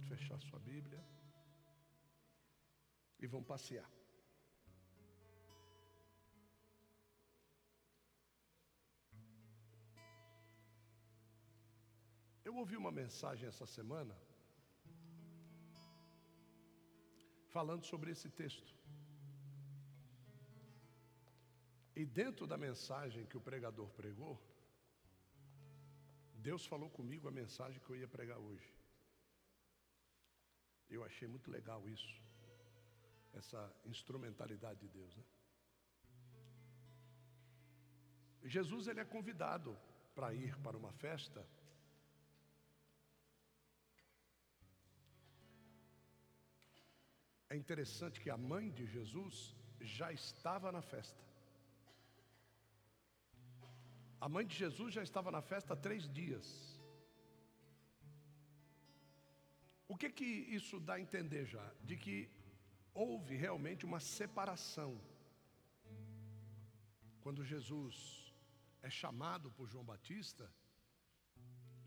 Pode fechar sua Bíblia. E vamos passear. Eu ouvi uma mensagem essa semana falando sobre esse texto. E dentro da mensagem que o pregador pregou, Deus falou comigo a mensagem que eu ia pregar hoje. Eu achei muito legal isso, essa instrumentalidade de Deus. Né? Jesus ele é convidado para ir para uma festa. É interessante que a mãe de Jesus já estava na festa. A mãe de Jesus já estava na festa há três dias. O que que isso dá a entender já? De que houve realmente uma separação. Quando Jesus é chamado por João Batista,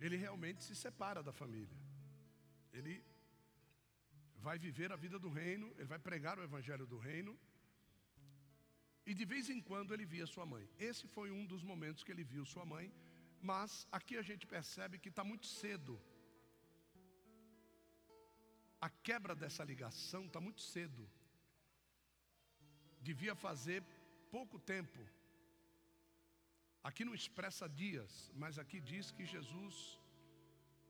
ele realmente se separa da família. Ele vai viver a vida do reino, ele vai pregar o evangelho do reino e de vez em quando ele via sua mãe. Esse foi um dos momentos que ele viu sua mãe, mas aqui a gente percebe que está muito cedo. A quebra dessa ligação está muito cedo. Devia fazer pouco tempo. Aqui não expressa dias, mas aqui diz que Jesus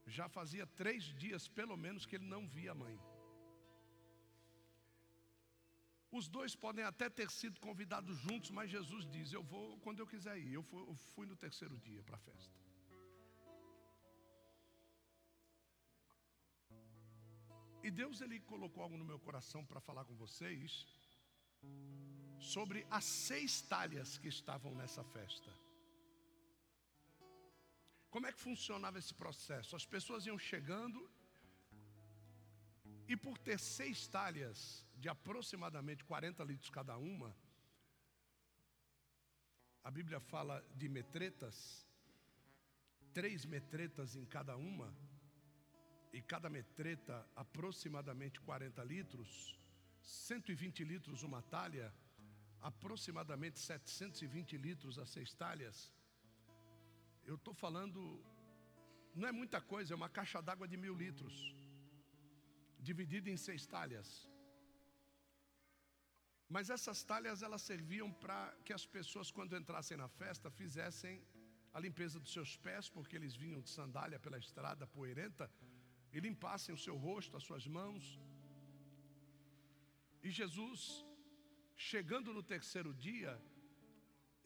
já fazia três dias, pelo menos, que ele não via a mãe. Os dois podem até ter sido convidados juntos, mas Jesus diz: Eu vou quando eu quiser ir. Eu fui, eu fui no terceiro dia para a festa. E Deus ele colocou algo no meu coração para falar com vocês sobre as seis talhas que estavam nessa festa. Como é que funcionava esse processo? As pessoas iam chegando e por ter seis talhas de aproximadamente 40 litros cada uma, a Bíblia fala de metretas, três metretas em cada uma, e cada metreta aproximadamente 40 litros, 120 litros uma talha, aproximadamente 720 litros as seis talhas. Eu estou falando, não é muita coisa, é uma caixa d'água de mil litros dividido em seis talhas. Mas essas talhas elas serviam para que as pessoas quando entrassem na festa fizessem a limpeza dos seus pés, porque eles vinham de sandália pela estrada poeirenta, e limpassem o seu rosto, as suas mãos. E Jesus, chegando no terceiro dia,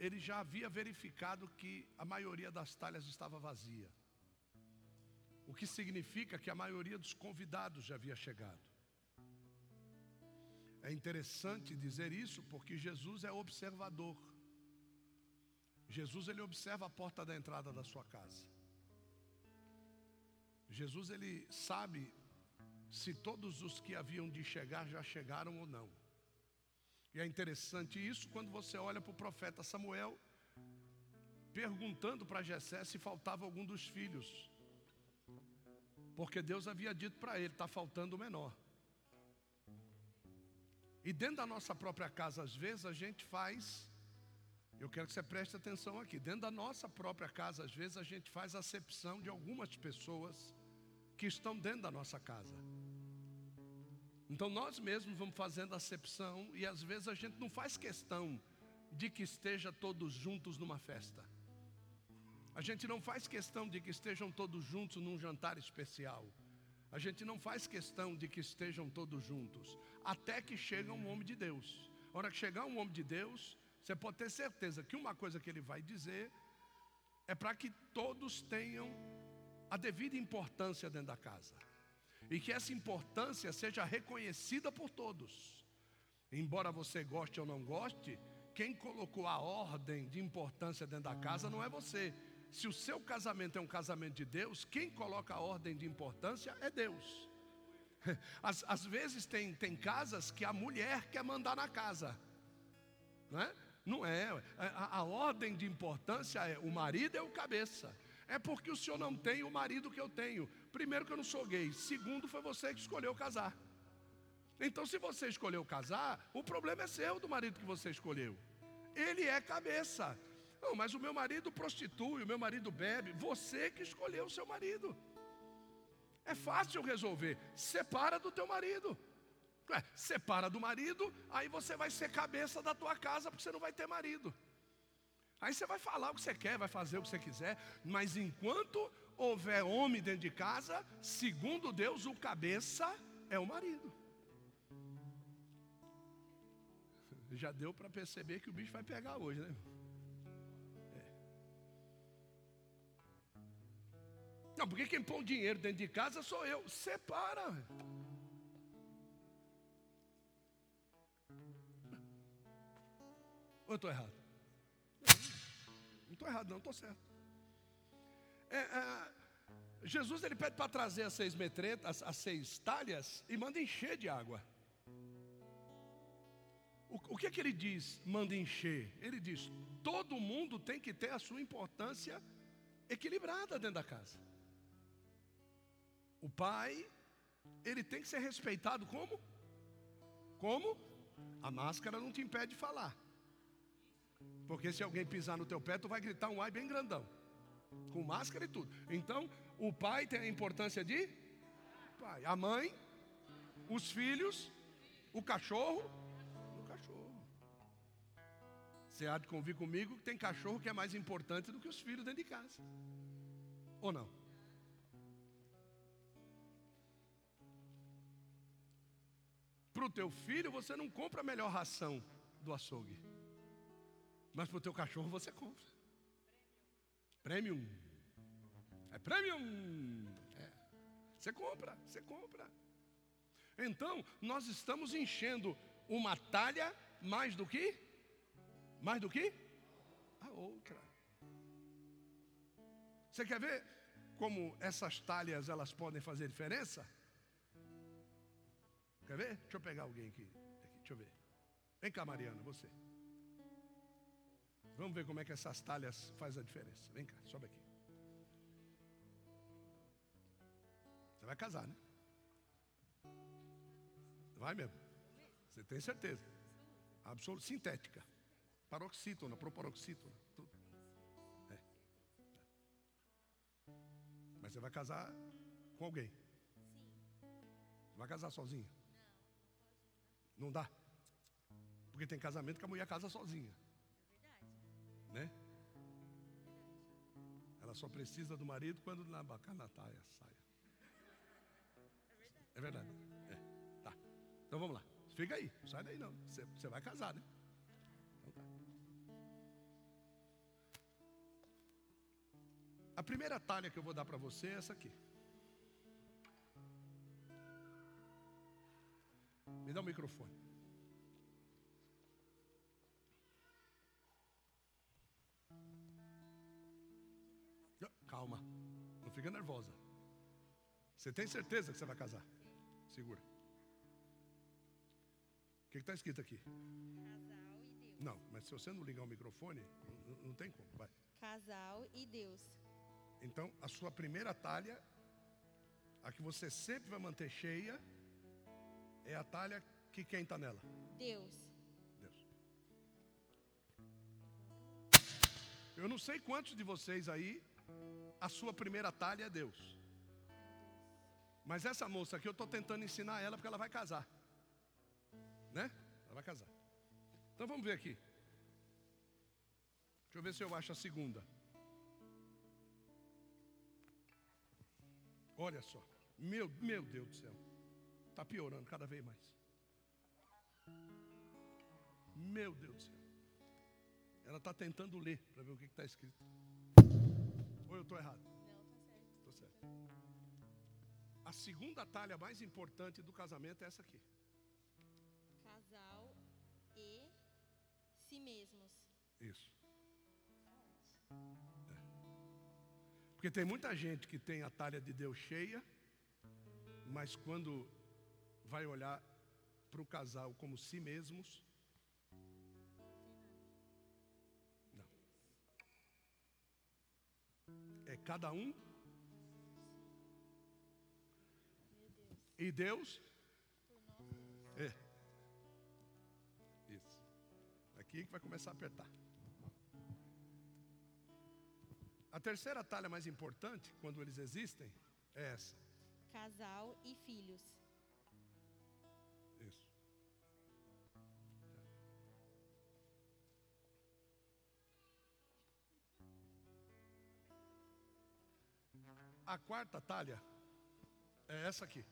ele já havia verificado que a maioria das talhas estava vazia. O que significa que a maioria dos convidados já havia chegado. É interessante dizer isso porque Jesus é observador. Jesus ele observa a porta da entrada da sua casa. Jesus ele sabe se todos os que haviam de chegar já chegaram ou não. E é interessante isso quando você olha para o profeta Samuel perguntando para Jessé se faltava algum dos filhos. Porque Deus havia dito para ele: está faltando o menor. E dentro da nossa própria casa, às vezes, a gente faz. Eu quero que você preste atenção aqui. Dentro da nossa própria casa, às vezes, a gente faz acepção de algumas pessoas que estão dentro da nossa casa. Então nós mesmos vamos fazendo acepção e às vezes a gente não faz questão de que esteja todos juntos numa festa. A gente não faz questão de que estejam todos juntos num jantar especial. A gente não faz questão de que estejam todos juntos, até que chega um homem de Deus. A hora que chegar um homem de Deus, você pode ter certeza que uma coisa que ele vai dizer é para que todos tenham a devida importância dentro da casa. E que essa importância seja reconhecida por todos. Embora você goste ou não goste, quem colocou a ordem de importância dentro da casa não é você, se o seu casamento é um casamento de Deus, quem coloca a ordem de importância é Deus. Às, às vezes tem, tem casas que a mulher quer mandar na casa, não é? Não é. A, a ordem de importância é o marido é o cabeça. É porque o senhor não tem o marido que eu tenho. Primeiro, que eu não sou gay. Segundo, foi você que escolheu casar. Então, se você escolheu casar, o problema é seu do marido que você escolheu. Ele é cabeça. Não, mas o meu marido prostitui, o meu marido bebe. Você que escolheu o seu marido. É fácil resolver. Separa do teu marido. Ué, separa do marido, aí você vai ser cabeça da tua casa, porque você não vai ter marido. Aí você vai falar o que você quer, vai fazer o que você quiser, mas enquanto houver homem dentro de casa, segundo Deus, o cabeça é o marido. Já deu para perceber que o bicho vai pegar hoje, né? É. Não, porque quem põe dinheiro dentro de casa sou eu. Separa. Ou eu estou errado? Estou errado, não, estou certo. É, é, Jesus ele pede para trazer as seis metretas, as, as seis talhas e manda encher de água. O, o que é que ele diz? Manda encher. Ele diz: todo mundo tem que ter a sua importância equilibrada dentro da casa. O pai, ele tem que ser respeitado como? Como? A máscara não te impede de falar. Porque se alguém pisar no teu pé, tu vai gritar um ai bem grandão. Com máscara e tudo. Então, o pai tem a importância de pai. A mãe, os filhos, o cachorro, o cachorro. Você há de convir comigo que tem cachorro que é mais importante do que os filhos dentro de casa. Ou não? Para o teu filho, você não compra a melhor ração do açougue. Mas para o teu cachorro você compra. Premium. É premium. É. Você compra, você compra. Então, nós estamos enchendo uma talha mais do que? Mais do que? A outra. Você quer ver como essas talhas elas podem fazer diferença? Quer ver? Deixa eu pegar alguém aqui. aqui deixa eu ver. Vem cá, Mariana, você. Vamos ver como é que essas talhas faz a diferença. Vem cá, sobe aqui. Você vai casar, né? Vai mesmo. Você tem certeza? Absoluta, sintética. Paroxítona, proparoxítona, tudo. É. Mas você vai casar com alguém? Sim. Vai casar sozinha? Não, não dá. Porque tem casamento que a mulher casa sozinha né? Ela só precisa do marido quando na bacanatáia saia. É verdade. É. Tá. Então vamos lá. Fica aí. Sai daí não. Você, vai casar, né? Então tá. A primeira talha que eu vou dar para você é essa aqui. Me dá o microfone. Calma, não fica nervosa. Você tem certeza que você vai casar? Segura. O que está escrito aqui? Casal e Deus. Não, mas se você não ligar o microfone, não, não tem como. Vai. Casal e Deus. Então, a sua primeira talha, a que você sempre vai manter cheia, é a talha que quem está nela? Deus. Deus. Eu não sei quantos de vocês aí a sua primeira talha é Deus. Mas essa moça aqui eu estou tentando ensinar ela porque ela vai casar. Né? Ela vai casar. Então vamos ver aqui. Deixa eu ver se eu acho a segunda. Olha só. Meu, meu Deus do céu. Está piorando cada vez mais. Meu Deus do céu. Ela está tentando ler para ver o que está escrito. Ou eu estou errado? Não, tá certo. Estou certo. A segunda talha mais importante do casamento é essa aqui. Casal e si mesmos. Isso. É. Porque tem muita gente que tem a talha de Deus cheia, mas quando vai olhar para o casal como si mesmos, cada um. E Deus. É. Isso. Aqui que vai começar a apertar. A terceira talha mais importante, quando eles existem, é essa. Casal e filhos. A quarta talha é essa aqui.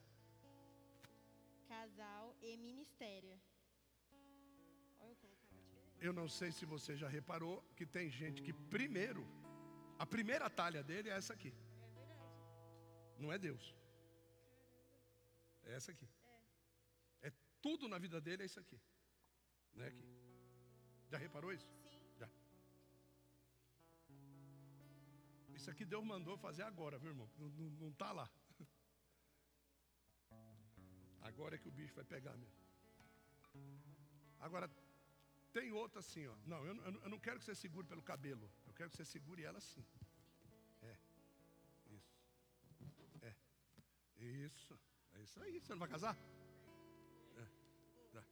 Casal e ministério. Eu não sei se você já reparou que tem gente que primeiro, a primeira talha dele é essa aqui. É. Não é Deus. É essa aqui. É tudo na vida dele é isso aqui. Não é aqui. Já reparou isso? Isso aqui Deus mandou fazer agora, viu, irmão? Não, não, não tá lá. Agora é que o bicho vai pegar mesmo. Agora, tem outra assim, ó. Não, eu, eu não quero que você segure pelo cabelo. Eu quero que você segure ela assim. É. Isso. É. Isso. É isso aí. Você não vai casar? É. Tá.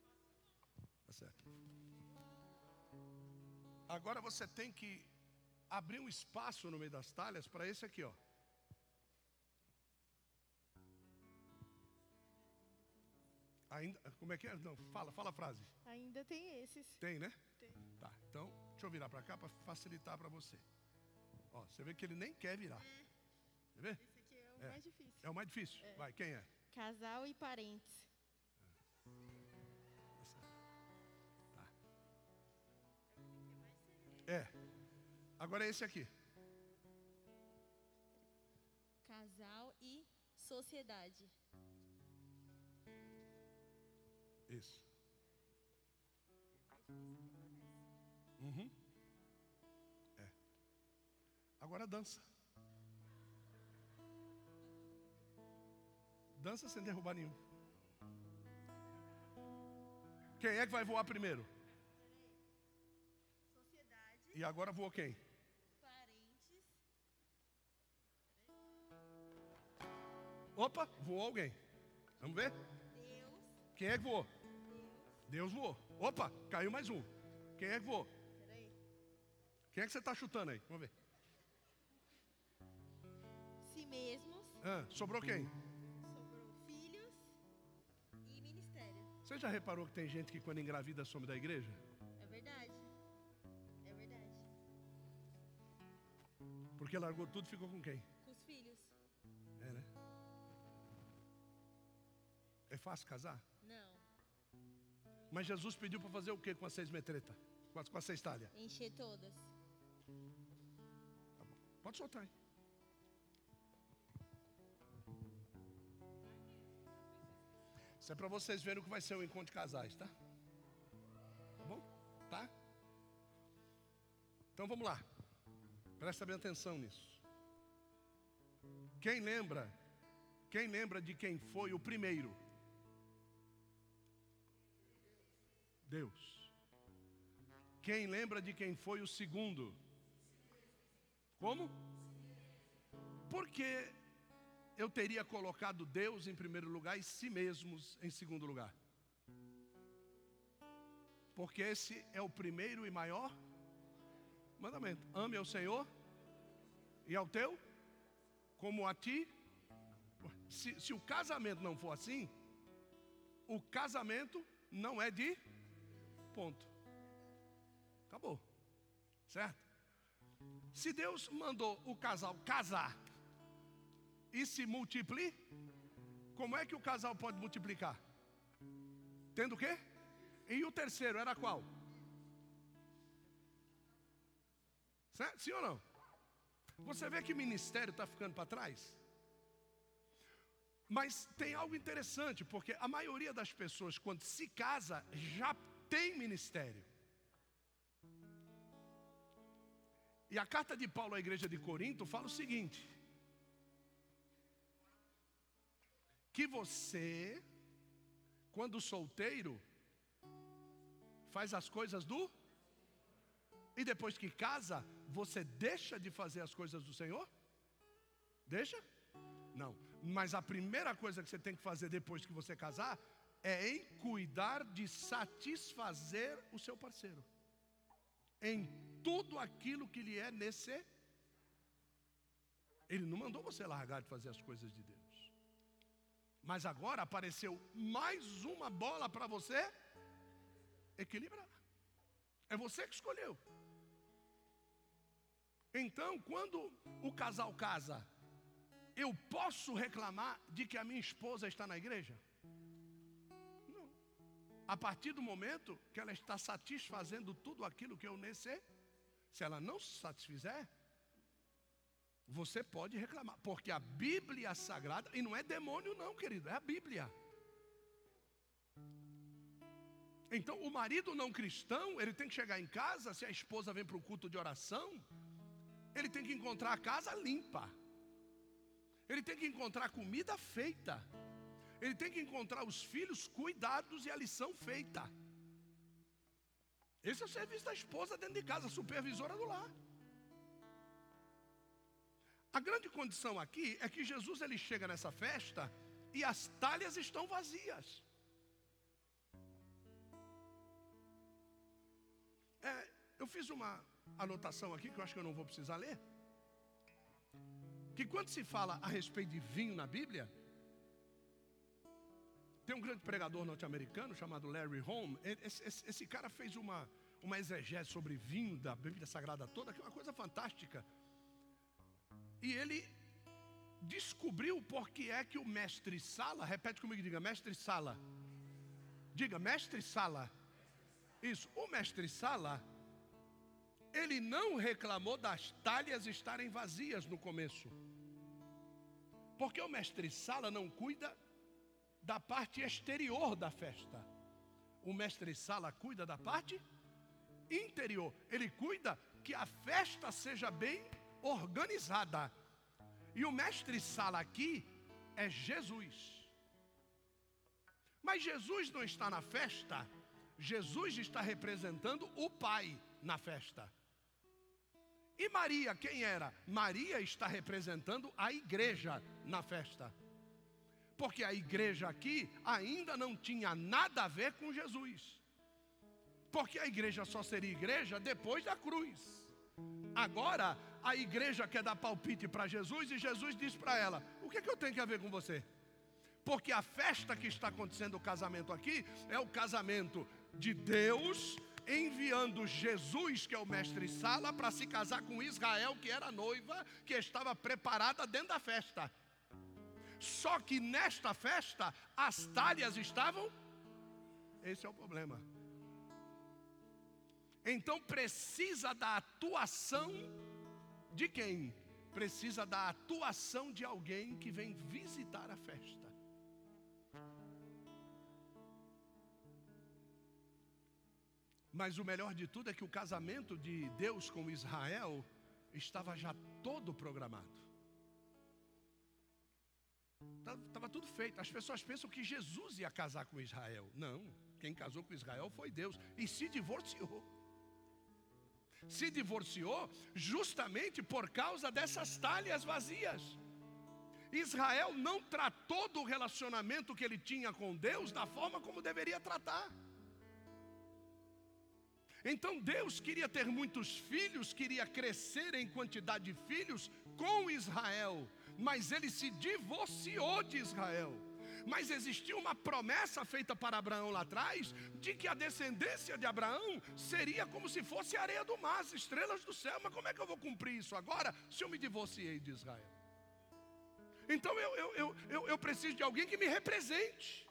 Tá certo. Agora você tem que abrir um espaço no meio das talhas para esse aqui, ó. Ainda, como é que é? Não, fala, fala a frase. Ainda tem esses. Tem, né? Tem. Tá. Então, deixa eu virar para cá para facilitar para você. Ó, você vê que ele nem quer virar. Quer ver? Esse aqui é o É. mais difícil. É o mais difícil. Vai, quem é? Casal e parentes. Tá. É. Agora é esse aqui. Casal e sociedade. Isso. Uhum. É. Agora dança. Dança sem derrubar nenhum. Quem é que vai voar primeiro? Sociedade, E agora voou quem? Opa, voou alguém. Vamos ver? Deus, Quem é que voou? Deus voou. Opa, caiu mais um. Quem é que voou? peraí, Quem é que você está chutando aí? Vamos ver. si mesmos, Ah, sobrou quem? sobrou filhos e ministério. Você já reparou que tem gente que quando engravida some da igreja? É verdade. É verdade. Porque largou tudo e ficou com quem? É fácil casar? Não. Mas Jesus pediu para fazer o quê com as seis metretas? Com as, com as seis talhas? Encher todas. Tá bom. Pode soltar aí. Isso é para vocês verem o que vai ser o encontro de casais, tá? Tá bom? Tá? Então vamos lá. Presta bem atenção nisso. Quem lembra? Quem lembra de quem foi o primeiro? Deus. Quem lembra de quem foi o segundo? Como? Porque eu teria colocado Deus em primeiro lugar e si mesmos em segundo lugar. Porque esse é o primeiro e maior mandamento. Ame ao Senhor e ao teu, como a ti. Se, se o casamento não for assim, o casamento não é de ponto. Acabou. Certo? Se Deus mandou o casal casar e se multiplicar, como é que o casal pode multiplicar? Tendo o quê? E o terceiro era qual? Certo? Sim ou não? Você vê que ministério está ficando para trás? Mas tem algo interessante, porque a maioria das pessoas, quando se casa, já tem ministério. E a carta de Paulo à igreja de Corinto fala o seguinte: que você, quando solteiro, faz as coisas do e depois que casa, você deixa de fazer as coisas do Senhor? Deixa? Não. Mas a primeira coisa que você tem que fazer depois que você casar é em cuidar de satisfazer o seu parceiro. Em tudo aquilo que lhe é necessário. Ele não mandou você largar de fazer as coisas de Deus. Mas agora apareceu mais uma bola para você equilibrar. É você que escolheu. Então, quando o casal casa, eu posso reclamar de que a minha esposa está na igreja? A partir do momento que ela está satisfazendo tudo aquilo que eu necessito, se ela não se satisfizer, você pode reclamar, porque a Bíblia Sagrada, e não é demônio, não, querido, é a Bíblia. Então, o marido não cristão, ele tem que chegar em casa, se a esposa vem para o culto de oração, ele tem que encontrar a casa limpa, ele tem que encontrar comida feita, ele tem que encontrar os filhos cuidados e a lição feita. Esse é o serviço da esposa dentro de casa, supervisora do lar. A grande condição aqui é que Jesus ele chega nessa festa e as talhas estão vazias. É, eu fiz uma anotação aqui que eu acho que eu não vou precisar ler. Que quando se fala a respeito de vinho na Bíblia, tem um grande pregador norte-americano chamado Larry Home. Esse, esse, esse, cara fez uma, uma exegese sobre vinho da Bíblia Sagrada toda, que é uma coisa fantástica. E ele descobriu por que é que o mestre Sala, repete comigo, diga, mestre Sala. Diga, mestre Sala. Isso, o mestre Sala, ele não reclamou das talhas estarem vazias no começo. Porque o mestre Sala não cuida da parte exterior da festa. O mestre Sala cuida da parte interior. Ele cuida que a festa seja bem organizada. E o mestre Sala aqui é Jesus. Mas Jesus não está na festa, Jesus está representando o Pai na festa. E Maria, quem era? Maria está representando a igreja na festa. Porque a igreja aqui ainda não tinha nada a ver com Jesus. Porque a igreja só seria igreja depois da cruz. Agora, a igreja quer dar palpite para Jesus e Jesus diz para ela: O que, é que eu tenho que ver com você? Porque a festa que está acontecendo, o casamento aqui, é o casamento de Deus enviando Jesus, que é o mestre Sala, para se casar com Israel, que era noiva, que estava preparada dentro da festa. Só que nesta festa, as talhas estavam. Esse é o problema. Então precisa da atuação de quem? Precisa da atuação de alguém que vem visitar a festa. Mas o melhor de tudo é que o casamento de Deus com Israel estava já todo programado. Estava tudo feito. As pessoas pensam que Jesus ia casar com Israel. Não, quem casou com Israel foi Deus e se divorciou se divorciou justamente por causa dessas talhas vazias. Israel não tratou do relacionamento que ele tinha com Deus da forma como deveria tratar. Então Deus queria ter muitos filhos, queria crescer em quantidade de filhos com Israel, mas ele se divorciou de Israel. Mas existia uma promessa feita para Abraão lá atrás, de que a descendência de Abraão seria como se fosse areia do mar, as estrelas do céu. Mas como é que eu vou cumprir isso agora, se eu me divorciei de Israel? Então eu, eu, eu, eu, eu preciso de alguém que me represente.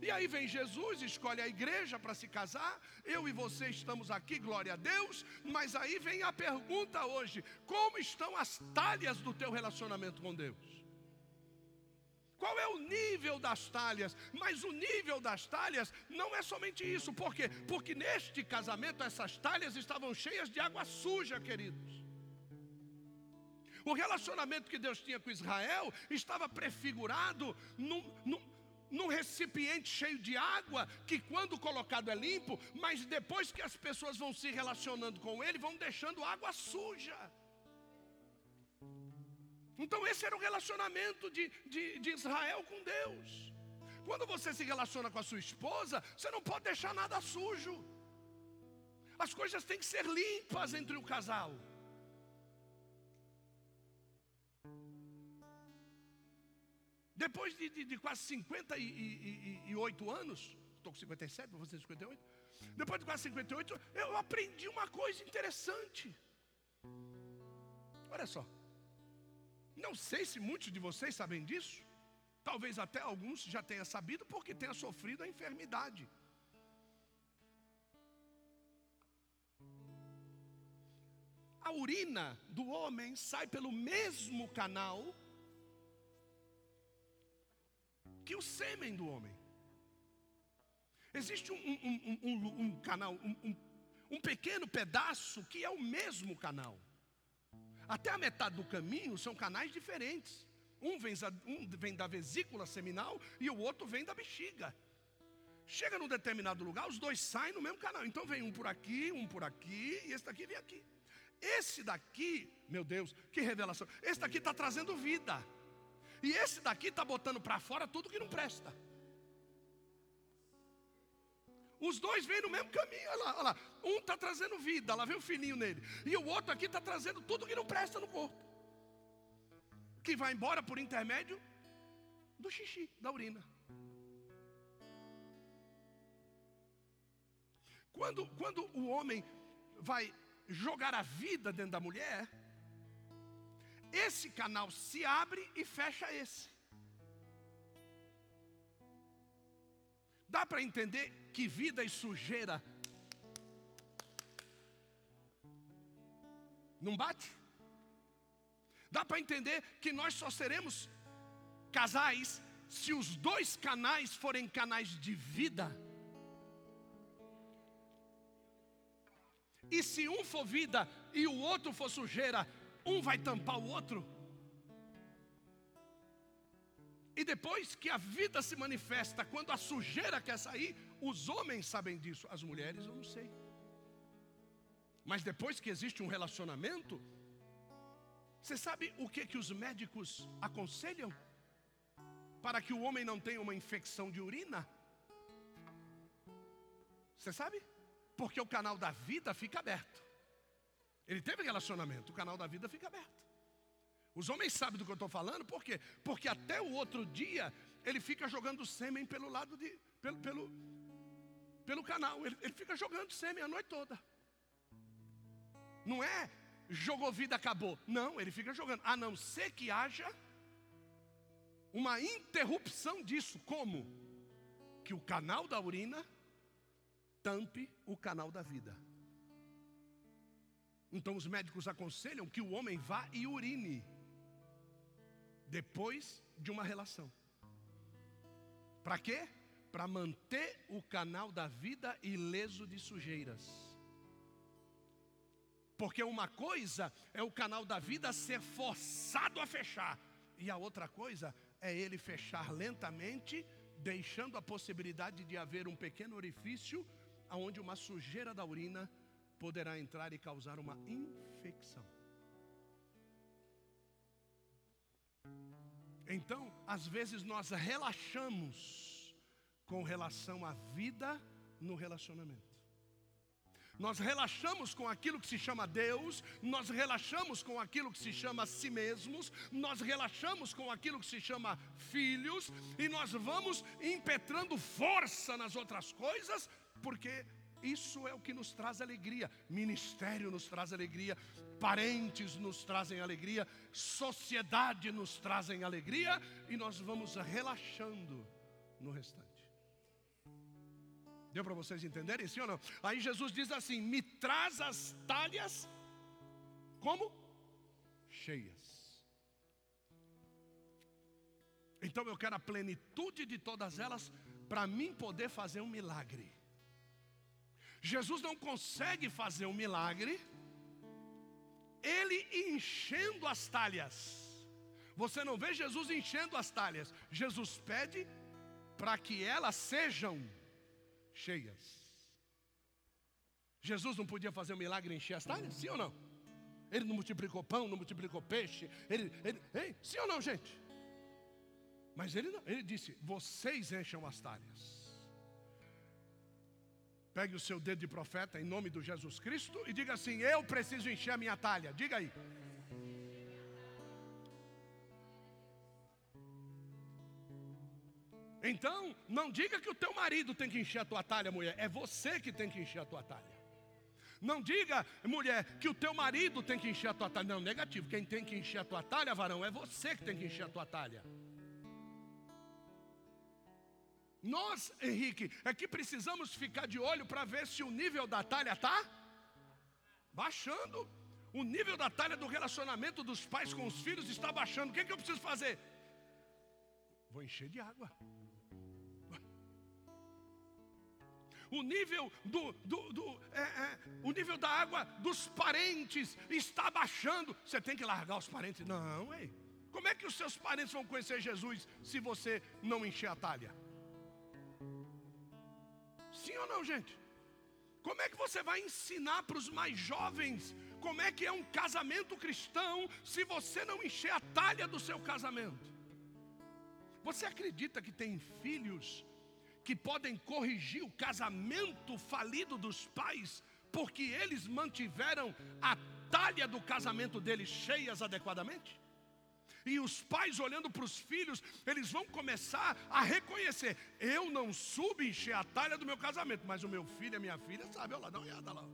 E aí vem Jesus, escolhe a igreja para se casar. Eu e você estamos aqui, glória a Deus. Mas aí vem a pergunta hoje: como estão as talhas do teu relacionamento com Deus? Qual é o nível das talhas? Mas o nível das talhas não é somente isso. Por quê? Porque neste casamento essas talhas estavam cheias de água suja, queridos. O relacionamento que Deus tinha com Israel estava prefigurado num, num, num recipiente cheio de água, que quando colocado é limpo, mas depois que as pessoas vão se relacionando com ele, vão deixando água suja. Então, esse era o relacionamento de, de, de Israel com Deus. Quando você se relaciona com a sua esposa, você não pode deixar nada sujo. As coisas têm que ser limpas entre o casal. Depois de, de, de quase 58 anos, estou com 57, vou fazer 58. Depois de quase 58, eu aprendi uma coisa interessante. Olha só. Não sei se muitos de vocês sabem disso. Talvez até alguns já tenham sabido porque tenha sofrido a enfermidade. A urina do homem sai pelo mesmo canal que o sêmen do homem. Existe um, um, um, um canal, um pequeno pedaço que é o mesmo canal. Até a metade do caminho são canais diferentes. Um vem, um vem da vesícula seminal e o outro vem da bexiga. Chega num determinado lugar, os dois saem no mesmo canal. Então vem um por aqui, um por aqui, e esse daqui vem aqui. Esse daqui, meu Deus, que revelação. Esse daqui está trazendo vida. E esse daqui está botando para fora tudo que não presta. Os dois vêm no mesmo caminho, olha lá, olha lá. Um está trazendo vida, lá vem o filhinho nele. E o outro aqui está trazendo tudo que não presta no corpo. Que vai embora por intermédio do xixi, da urina. Quando, quando o homem vai jogar a vida dentro da mulher, esse canal se abre e fecha esse. Dá para entender que vida e sujeira não bate? Dá para entender que nós só seremos casais se os dois canais forem canais de vida. E se um for vida e o outro for sujeira, um vai tampar o outro. E depois que a vida se manifesta, quando a sujeira quer sair, os homens sabem disso, as mulheres eu não sei. Mas depois que existe um relacionamento, você sabe o que que os médicos aconselham para que o homem não tenha uma infecção de urina? Você sabe? Porque o canal da vida fica aberto. Ele teve relacionamento, o canal da vida fica aberto. Os homens sabem do que eu estou falando, por quê? Porque até o outro dia ele fica jogando sêmen pelo lado de. pelo, pelo, pelo canal. Ele, ele fica jogando sêmen a noite toda. Não é jogou vida, acabou. Não, ele fica jogando. A não ser que haja uma interrupção disso. Como? Que o canal da urina tampe o canal da vida. Então os médicos aconselham que o homem vá e urine depois de uma relação. Para quê? Para manter o canal da vida ileso de sujeiras. Porque uma coisa é o canal da vida ser forçado a fechar, e a outra coisa é ele fechar lentamente, deixando a possibilidade de haver um pequeno orifício aonde uma sujeira da urina poderá entrar e causar uma infecção. Então, às vezes nós relaxamos com relação à vida no relacionamento. Nós relaxamos com aquilo que se chama Deus, nós relaxamos com aquilo que se chama si mesmos, nós relaxamos com aquilo que se chama filhos, e nós vamos impetrando força nas outras coisas, porque isso é o que nos traz alegria. Ministério nos traz alegria, parentes nos trazem alegria, sociedade nos trazem alegria e nós vamos relaxando no restante. Deu para vocês entenderem, sim ou não? Aí Jesus diz assim: Me traz as talhas como cheias. Então eu quero a plenitude de todas elas para mim poder fazer um milagre. Jesus não consegue fazer um milagre, ele enchendo as talhas. Você não vê Jesus enchendo as talhas. Jesus pede para que elas sejam cheias. Jesus não podia fazer um milagre encher as talhas? Sim ou não? Ele não multiplicou pão, não multiplicou peixe. Ele, ele? Sim ou não, gente? Mas ele não, ele disse: vocês encham as talhas. Pegue o seu dedo de profeta em nome do Jesus Cristo e diga assim: Eu preciso encher a minha talha. Diga aí. Então, não diga que o teu marido tem que encher a tua talha, mulher. É você que tem que encher a tua talha. Não diga, mulher, que o teu marido tem que encher a tua talha. Não, negativo. Quem tem que encher a tua talha, varão, é você que tem que encher a tua talha. Nós, Henrique, é que precisamos ficar de olho para ver se o nível da talha está baixando. O nível da talha do relacionamento dos pais com os filhos está baixando. O que, é que eu preciso fazer? Vou encher de água. o nível do, do, do é, é, o nível da água dos parentes está baixando. Você tem que largar os parentes? Não, ei. Como é que os seus parentes vão conhecer Jesus se você não encher a talha? Sim ou não, gente? Como é que você vai ensinar para os mais jovens como é que é um casamento cristão se você não encher a talha do seu casamento? Você acredita que tem filhos que podem corrigir o casamento falido dos pais, porque eles mantiveram a talha do casamento deles cheias adequadamente? E os pais olhando para os filhos, eles vão começar a reconhecer: eu não subo encher a talha do meu casamento, mas o meu filho e a minha filha sabe, olha lá, dá uma olhada lá.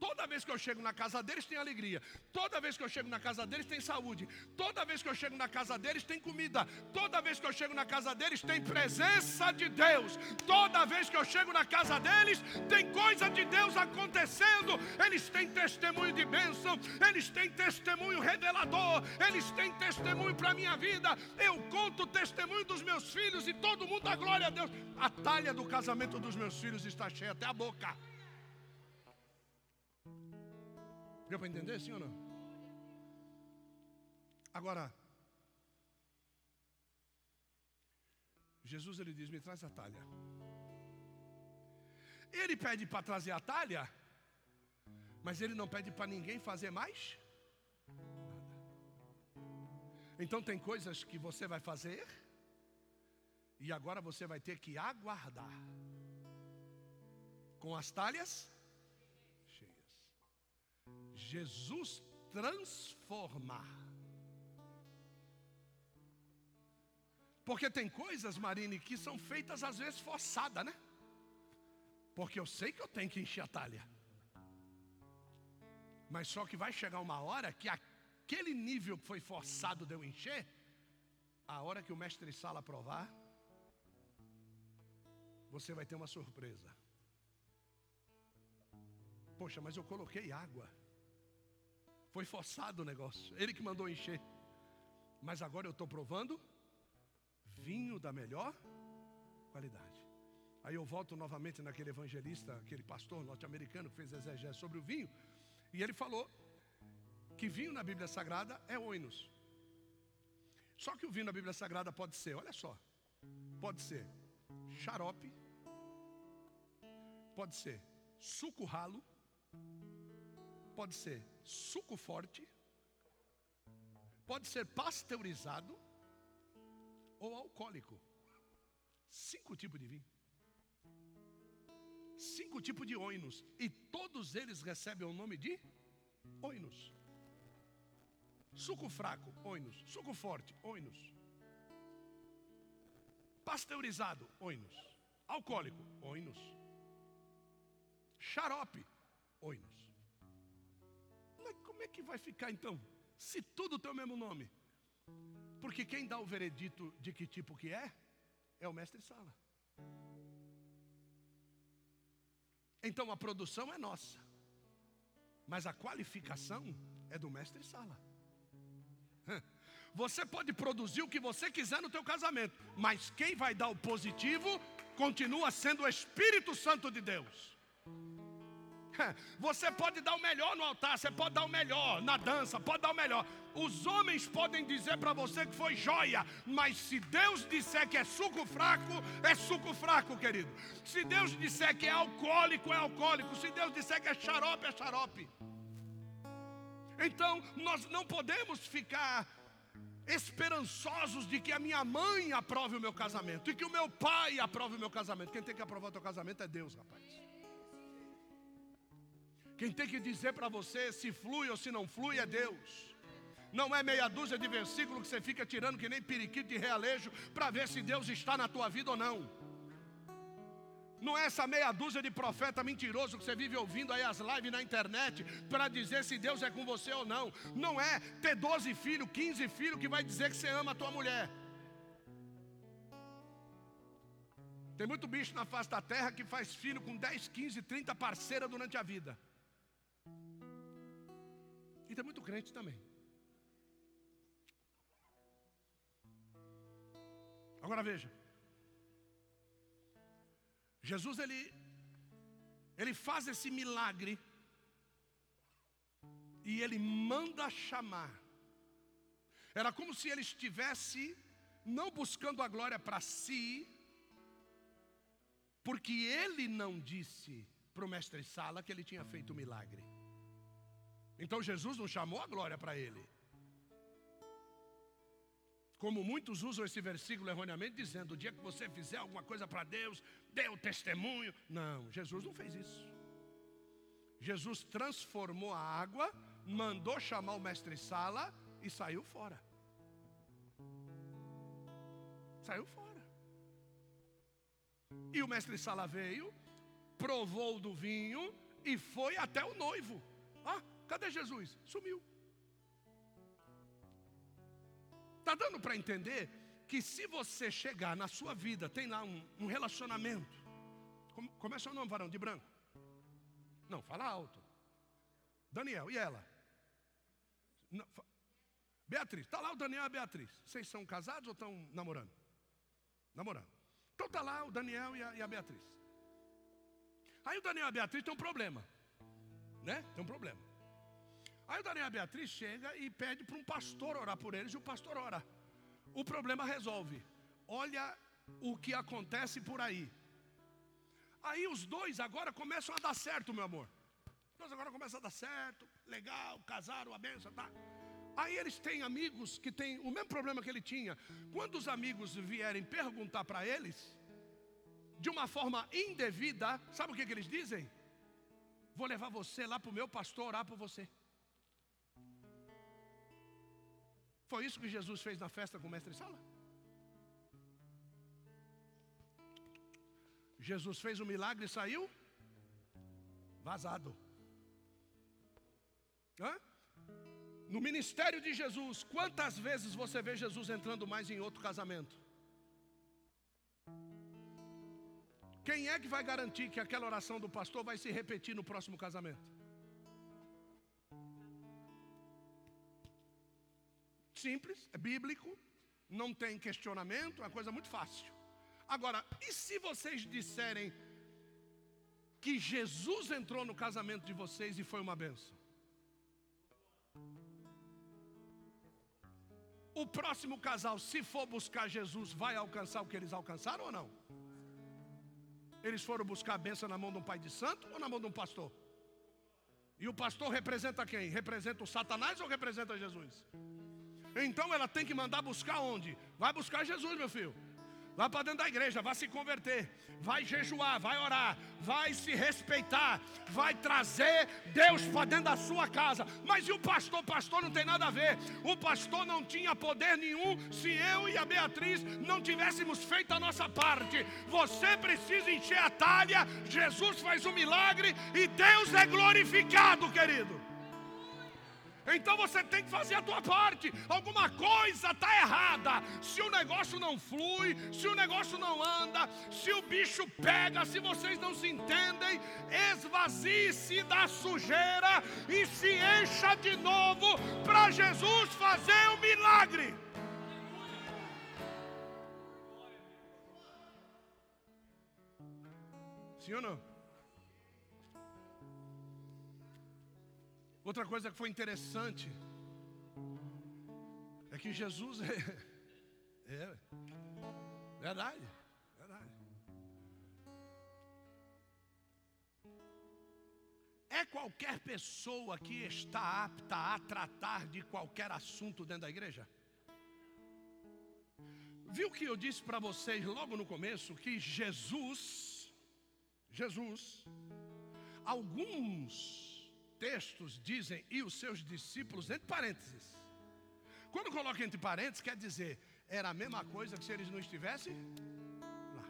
Toda vez que eu chego na casa deles tem alegria. Toda vez que eu chego na casa deles tem saúde. Toda vez que eu chego na casa deles tem comida. Toda vez que eu chego na casa deles tem presença de Deus. Toda vez que eu chego na casa deles tem coisa de Deus acontecendo. Eles têm testemunho de bênção. Eles têm testemunho revelador. Eles têm testemunho para minha vida. Eu conto o testemunho dos meus filhos e todo mundo dá glória a Deus. A talha do casamento dos meus filhos está cheia até a boca. Deu para entender, sim ou não? Agora, Jesus ele diz: Me traz a talha. Ele pede para trazer a talha, mas ele não pede para ninguém fazer mais nada. Então tem coisas que você vai fazer, e agora você vai ter que aguardar com as talhas Jesus transformar. Porque tem coisas, Marine, que são feitas às vezes forçadas, né? Porque eu sei que eu tenho que encher a talha. Mas só que vai chegar uma hora que aquele nível que foi forçado de eu encher, a hora que o mestre sala provar, você vai ter uma surpresa. Poxa, mas eu coloquei água. Foi forçado o negócio. Ele que mandou encher. Mas agora eu estou provando vinho da melhor qualidade. Aí eu volto novamente naquele evangelista, aquele pastor norte-americano que fez exegese sobre o vinho. E ele falou que vinho na Bíblia Sagrada é oinos. Só que o vinho na Bíblia Sagrada pode ser, olha só, pode ser xarope, pode ser suco ralo, pode ser suco forte, pode ser pasteurizado ou alcoólico. Cinco tipos de vinho. Cinco tipos de oinos. E todos eles recebem o nome de oinos. Suco fraco, oinos. Suco forte, oinos. Pasteurizado, oinos. Alcoólico, oinos. Xarope, oinos. Como é que vai ficar então? Se tudo tem o mesmo nome. Porque quem dá o veredito de que tipo que é, é o mestre sala. Então a produção é nossa. Mas a qualificação é do mestre sala. Você pode produzir o que você quiser no teu casamento, mas quem vai dar o positivo continua sendo o Espírito Santo de Deus. Você pode dar o melhor no altar, você pode dar o melhor na dança, pode dar o melhor. Os homens podem dizer para você que foi joia, mas se Deus disser que é suco fraco, é suco fraco, querido. Se Deus disser que é alcoólico, é alcoólico. Se Deus disser que é xarope, é xarope. Então, nós não podemos ficar esperançosos de que a minha mãe aprove o meu casamento e que o meu pai aprove o meu casamento. Quem tem que aprovar o teu casamento é Deus, rapaz. Quem tem que dizer para você se flui ou se não flui é Deus. Não é meia dúzia de versículos que você fica tirando que nem periquito de realejo para ver se Deus está na tua vida ou não. Não é essa meia dúzia de profeta mentiroso que você vive ouvindo aí as lives na internet para dizer se Deus é com você ou não. Não é ter 12 filhos, 15 filhos que vai dizer que você ama a tua mulher. Tem muito bicho na face da terra que faz filho com 10, 15, 30 parceiras durante a vida. E tem muito crente também. Agora veja. Jesus ele ele faz esse milagre e ele manda chamar. Era como se ele estivesse não buscando a glória para si, porque ele não disse para o mestre Sala que ele tinha feito o milagre. Então Jesus não chamou a glória para ele. Como muitos usam esse versículo erroneamente, dizendo: o dia que você fizer alguma coisa para Deus, dê o testemunho. Não, Jesus não fez isso. Jesus transformou a água, mandou chamar o mestre Sala e saiu fora. Saiu fora. E o mestre Sala veio, provou do vinho e foi até o noivo. Cadê Jesus? Sumiu. Está dando para entender que se você chegar na sua vida, tem lá um, um relacionamento. Como, como é seu nome, varão de branco? Não, fala alto. Daniel, e ela? Não, fa... Beatriz, está lá o Daniel e a Beatriz. Vocês são casados ou estão namorando? Namorando. Então está lá o Daniel e a, e a Beatriz. Aí o Daniel e a Beatriz tem um problema. Né? Tem um problema. Aí o Daniel e a Beatriz chega e pede para um pastor orar por eles e o pastor ora. O problema resolve. Olha o que acontece por aí. Aí os dois agora começam a dar certo, meu amor. Dois agora começam a dar certo, legal, casaram, a benção, tá? Aí eles têm amigos que têm o mesmo problema que ele tinha. Quando os amigos vierem perguntar para eles, de uma forma indevida, sabe o que, que eles dizem? Vou levar você lá para o meu pastor orar por você. Foi isso que Jesus fez na festa com o mestre Sala? Jesus fez o milagre e saiu vazado. Hã? No ministério de Jesus, quantas vezes você vê Jesus entrando mais em outro casamento? Quem é que vai garantir que aquela oração do pastor vai se repetir no próximo casamento? Simples, é bíblico, não tem questionamento, é uma coisa muito fácil. Agora, e se vocês disserem que Jesus entrou no casamento de vocês e foi uma benção? O próximo casal, se for buscar Jesus, vai alcançar o que eles alcançaram ou não? Eles foram buscar a benção na mão de um pai de santo ou na mão de um pastor? E o pastor representa quem? Representa o Satanás ou representa Jesus? Então ela tem que mandar buscar onde? Vai buscar Jesus, meu filho. Vai para dentro da igreja, vai se converter, vai jejuar, vai orar, vai se respeitar, vai trazer Deus para dentro da sua casa. Mas e o pastor? O pastor não tem nada a ver. O pastor não tinha poder nenhum se eu e a Beatriz não tivéssemos feito a nossa parte. Você precisa encher a talha, Jesus faz um milagre e Deus é glorificado, querido. Então você tem que fazer a tua parte. Alguma coisa está errada. Se o negócio não flui, se o negócio não anda, se o bicho pega, se vocês não se entendem, esvazie-se da sujeira e se encha de novo para Jesus fazer o milagre. Sim ou não? Outra coisa que foi interessante é que Jesus é, é verdade, verdade. É qualquer pessoa que está apta a tratar de qualquer assunto dentro da igreja? Viu que eu disse para vocês logo no começo que Jesus, Jesus, alguns textos dizem, e os seus discípulos, entre parênteses. Quando coloca entre parênteses, quer dizer, era a mesma coisa que se eles não estivessem lá.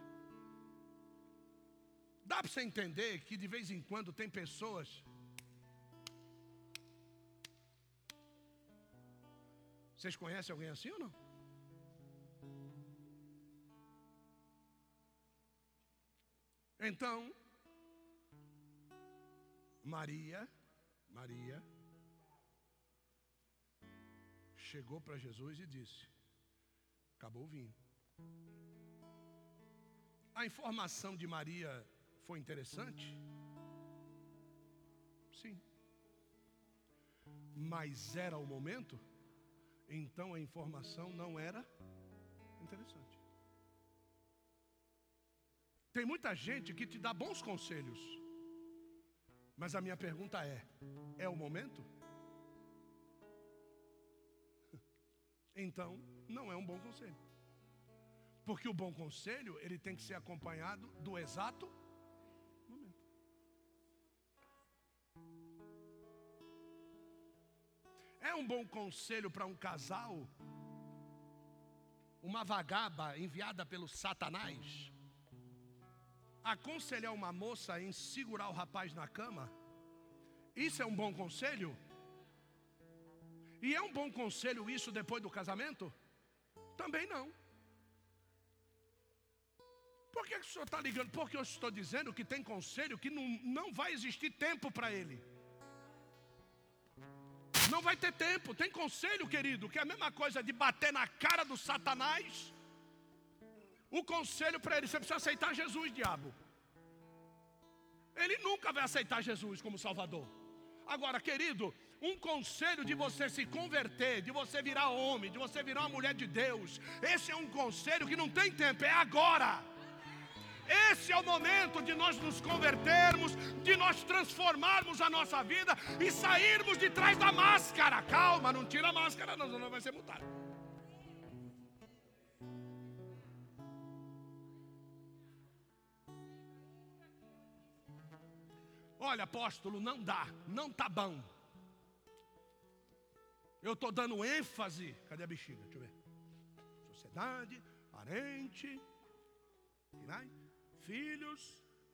Dá para você entender que de vez em quando tem pessoas. Vocês conhecem alguém assim ou não? Então, Maria, Maria, chegou para Jesus e disse: Acabou o vinho. A informação de Maria foi interessante? Sim. Mas era o momento? Então a informação não era interessante. Tem muita gente que te dá bons conselhos. Mas a minha pergunta é: é o momento? Então, não é um bom conselho. Porque o bom conselho, ele tem que ser acompanhado do exato momento. É um bom conselho para um casal uma vagaba enviada pelo Satanás aconselhar uma moça em segurar o rapaz na cama? Isso é um bom conselho? E é um bom conselho isso depois do casamento? Também não. Por que, que o senhor está ligando? Porque eu estou dizendo que tem conselho que não, não vai existir tempo para ele. Não vai ter tempo. Tem conselho, querido, que é a mesma coisa de bater na cara do Satanás o conselho para ele: você precisa aceitar Jesus, diabo. Ele nunca vai aceitar Jesus como Salvador. Agora, querido, um conselho de você se converter, de você virar homem, de você virar uma mulher de Deus, esse é um conselho que não tem tempo, é agora. Esse é o momento de nós nos convertermos, de nós transformarmos a nossa vida e sairmos de trás da máscara. Calma, não tira a máscara, não, não vai ser multado. Olha, apóstolo, não dá, não tá bom. Eu estou dando ênfase. Cadê a bexiga? Deixa eu ver. Sociedade, parente, filhos.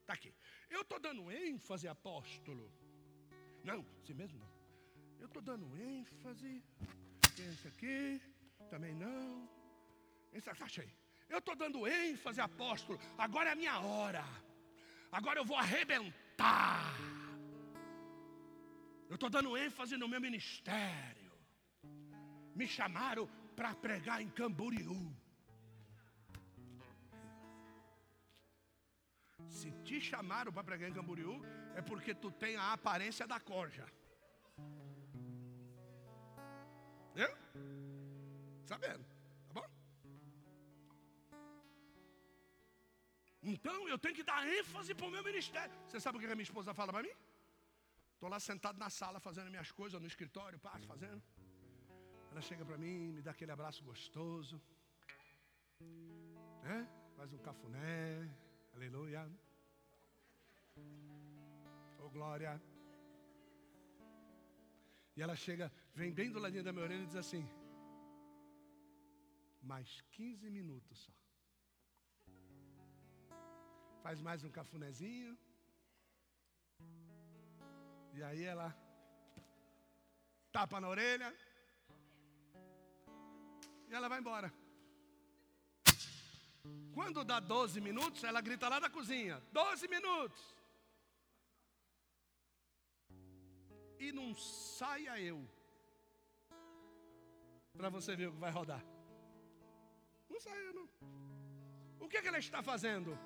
Está aqui. Eu estou dando ênfase, apóstolo. Não, assim mesmo não. Eu estou dando ênfase. Esse aqui, também não. Esse achei. Eu estou dando ênfase, apóstolo. Agora é a minha hora. Agora eu vou arrebentar Tá. Eu estou dando ênfase no meu ministério. Me chamaram para pregar em Camboriú. Se te chamaram para pregar em Camboriú, é porque tu tem a aparência da corja. Viu? Sabendo. Então eu tenho que dar ênfase para o meu ministério. Você sabe o que a minha esposa fala para mim? Estou lá sentado na sala fazendo minhas coisas, no escritório, passo, fazendo. Ela chega para mim, me dá aquele abraço gostoso. Né? Faz um cafuné. Aleluia. Oh glória. E ela chega, vem bem do ladinho da minha orelha e diz assim: mais 15 minutos só faz mais um cafunézinho. E aí ela tapa na orelha. E ela vai embora. Quando dá 12 minutos, ela grita lá da cozinha: 12 minutos. E não saia eu. Para você ver o que vai rodar. Não saia, não. O que, é que ela está fazendo?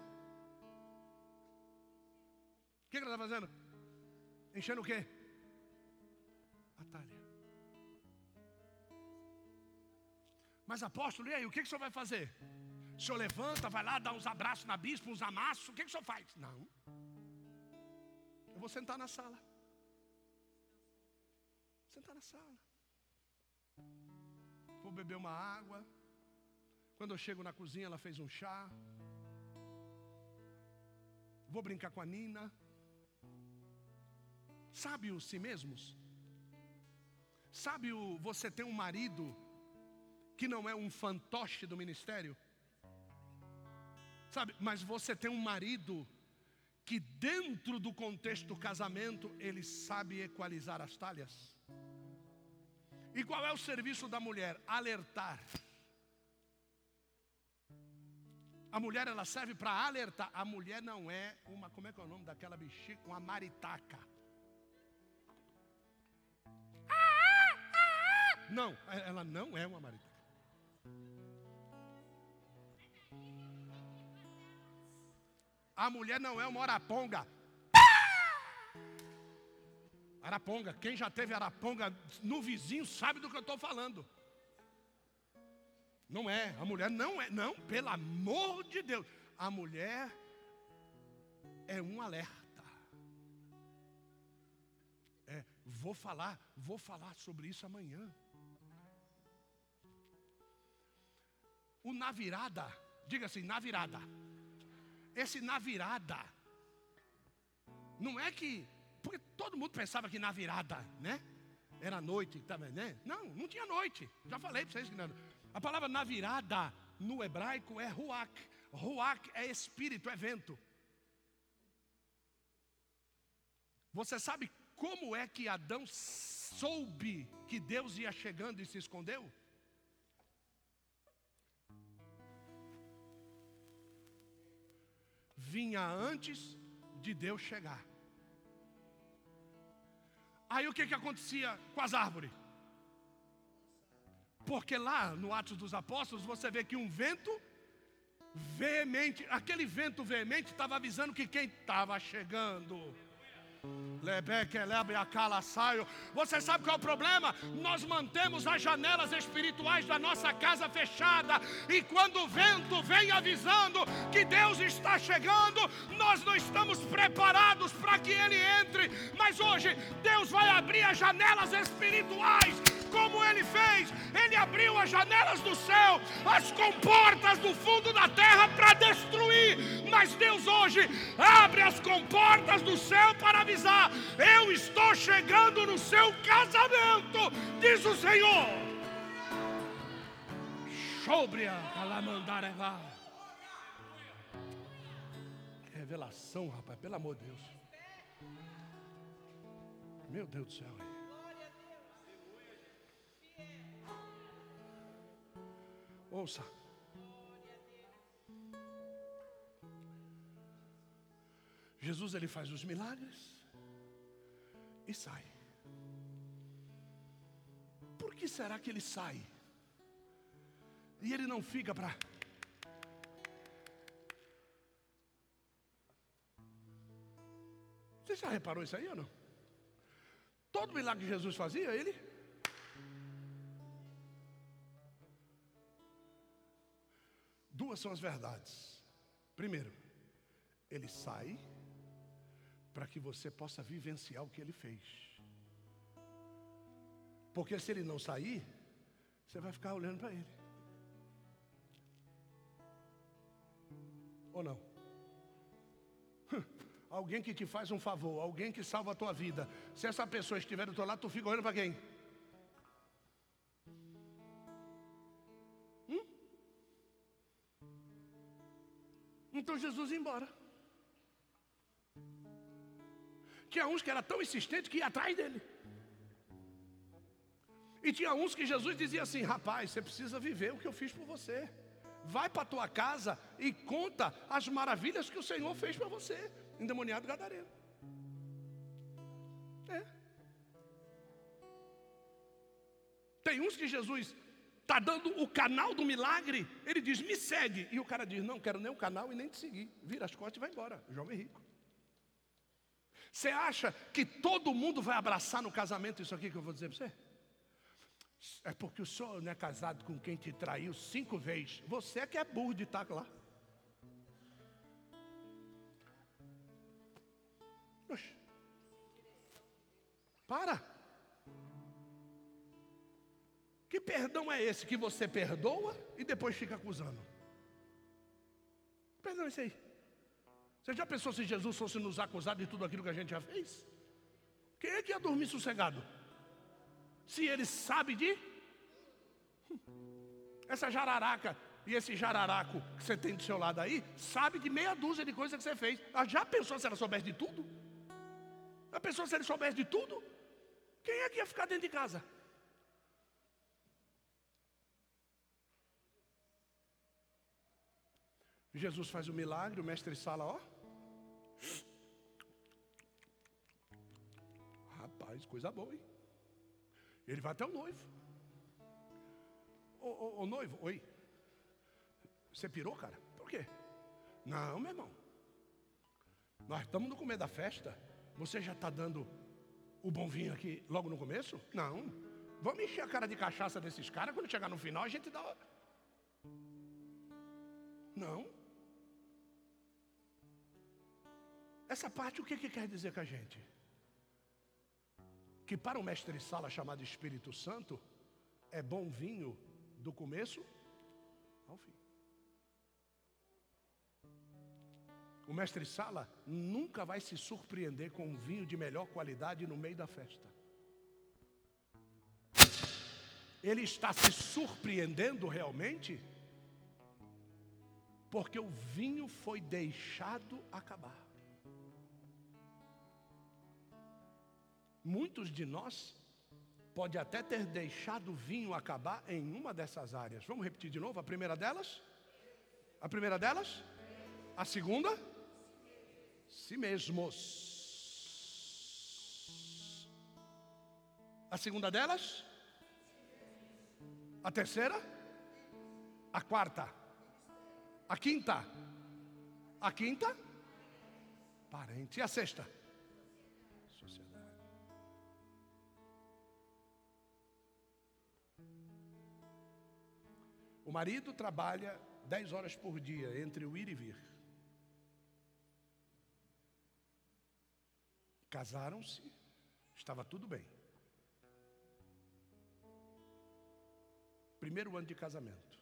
Que, que ela está fazendo? Enchendo o quê? A talha. Mas apóstolo, e aí, o que, que o senhor vai fazer? O senhor levanta, vai lá, dá uns abraços na bispa, uns amassos, o que, que o senhor faz? Não. Eu vou sentar na sala. Sentar na sala. Vou beber uma água. Quando eu chego na cozinha, ela fez um chá. Vou brincar com a Nina. Sabe os si mesmos? Sabe o você tem um marido que não é um fantoche do ministério? Sabe, mas você tem um marido que dentro do contexto do casamento ele sabe equalizar as talhas. E qual é o serviço da mulher? Alertar. A mulher ela serve para alertar. A mulher não é uma, como é que é o nome daquela bichinha? Uma maritaca. Não, ela não é uma maritaca. A mulher não é uma araponga. Araponga, quem já teve araponga no vizinho sabe do que eu estou falando. Não é, a mulher não é, não, pelo amor de Deus. A mulher é um alerta. É, vou falar, vou falar sobre isso amanhã. O na virada, diga assim, na virada. Esse na virada, não é que, porque todo mundo pensava que na virada, né? Era noite também, né? Não, não tinha noite. Já falei para vocês que não. A palavra na virada no hebraico é ruach. Ruach é espírito, é vento. Você sabe como é que Adão soube que Deus ia chegando e se escondeu? Vinha antes de Deus chegar. Aí o que, que acontecia com as árvores? Porque lá no Atos dos Apóstolos você vê que um vento veemente, aquele vento veemente estava avisando que quem estava chegando. Você sabe qual é o problema? Nós mantemos as janelas espirituais da nossa casa fechada e quando o vento vem avisando que Deus está chegando, nós não estamos preparados para que ele entre. Mas hoje Deus vai abrir as janelas espirituais as janelas do céu, as comportas do fundo da terra para destruir. Mas Deus hoje abre as comportas do céu para avisar: Eu estou chegando no seu casamento, diz o Senhor. Sobre a Revelação, rapaz, pelo amor de Deus. Meu Deus do céu. Ouça. Jesus ele faz os milagres e sai. Por que será que ele sai? E ele não fica para Você já reparou isso aí ou não? Todo milagre que Jesus fazia, ele Duas são as verdades. Primeiro, ele sai para que você possa vivenciar o que ele fez. Porque se ele não sair, você vai ficar olhando para ele. Ou não? Alguém que te faz um favor, alguém que salva a tua vida. Se essa pessoa estiver do teu lado, tu fica olhando para quem? Então Jesus ia embora. Tinha uns que era tão insistente que ia atrás dele. E tinha uns que Jesus dizia assim: rapaz, você precisa viver o que eu fiz por você. Vai para tua casa e conta as maravilhas que o Senhor fez para você, endemoniado gadareno. É. Tem uns que Jesus está dando o canal do milagre, ele diz: Me segue. E o cara diz: Não quero nem o canal e nem te seguir. Vira as costas e vai embora. Jovem rico. Você acha que todo mundo vai abraçar no casamento isso aqui que eu vou dizer para você? É porque o senhor não é casado com quem te traiu cinco vezes. Você é que é burro de estar lá. Oxe. Para. Que perdão é esse que você perdoa e depois fica acusando? Perdão é esse aí? Você já pensou se Jesus fosse nos acusar de tudo aquilo que a gente já fez? Quem é que ia dormir sossegado? Se ele sabe de essa jararaca e esse jararaco que você tem do seu lado aí, sabe de meia dúzia de coisas que você fez. Ah, já pensou se ela soubesse de tudo? Já pensou se ele soubesse de tudo? Quem é que ia ficar dentro de casa? Jesus faz o milagre, o mestre Sala, ó. Rapaz, coisa boa, hein? Ele vai até o noivo. Ô, ô, ô noivo, oi. Você pirou, cara? Por quê? Não, meu irmão. Nós estamos no começo da festa. Você já está dando o bom vinho aqui logo no começo? Não. Vamos encher a cara de cachaça desses caras. Quando chegar no final, a gente dá. Não. Essa parte o que, que quer dizer com a gente? Que para o mestre Sala chamado Espírito Santo, é bom vinho do começo ao fim. O mestre Sala nunca vai se surpreender com um vinho de melhor qualidade no meio da festa. Ele está se surpreendendo realmente porque o vinho foi deixado acabar. Muitos de nós pode até ter deixado o vinho acabar em uma dessas áreas. Vamos repetir de novo? A primeira delas? A primeira delas? A segunda? Si mesmos. A segunda delas? A terceira? A quarta? A quinta? A quinta? Parente. E a sexta? O marido trabalha 10 horas por dia entre o ir e vir. Casaram-se, estava tudo bem. Primeiro ano de casamento.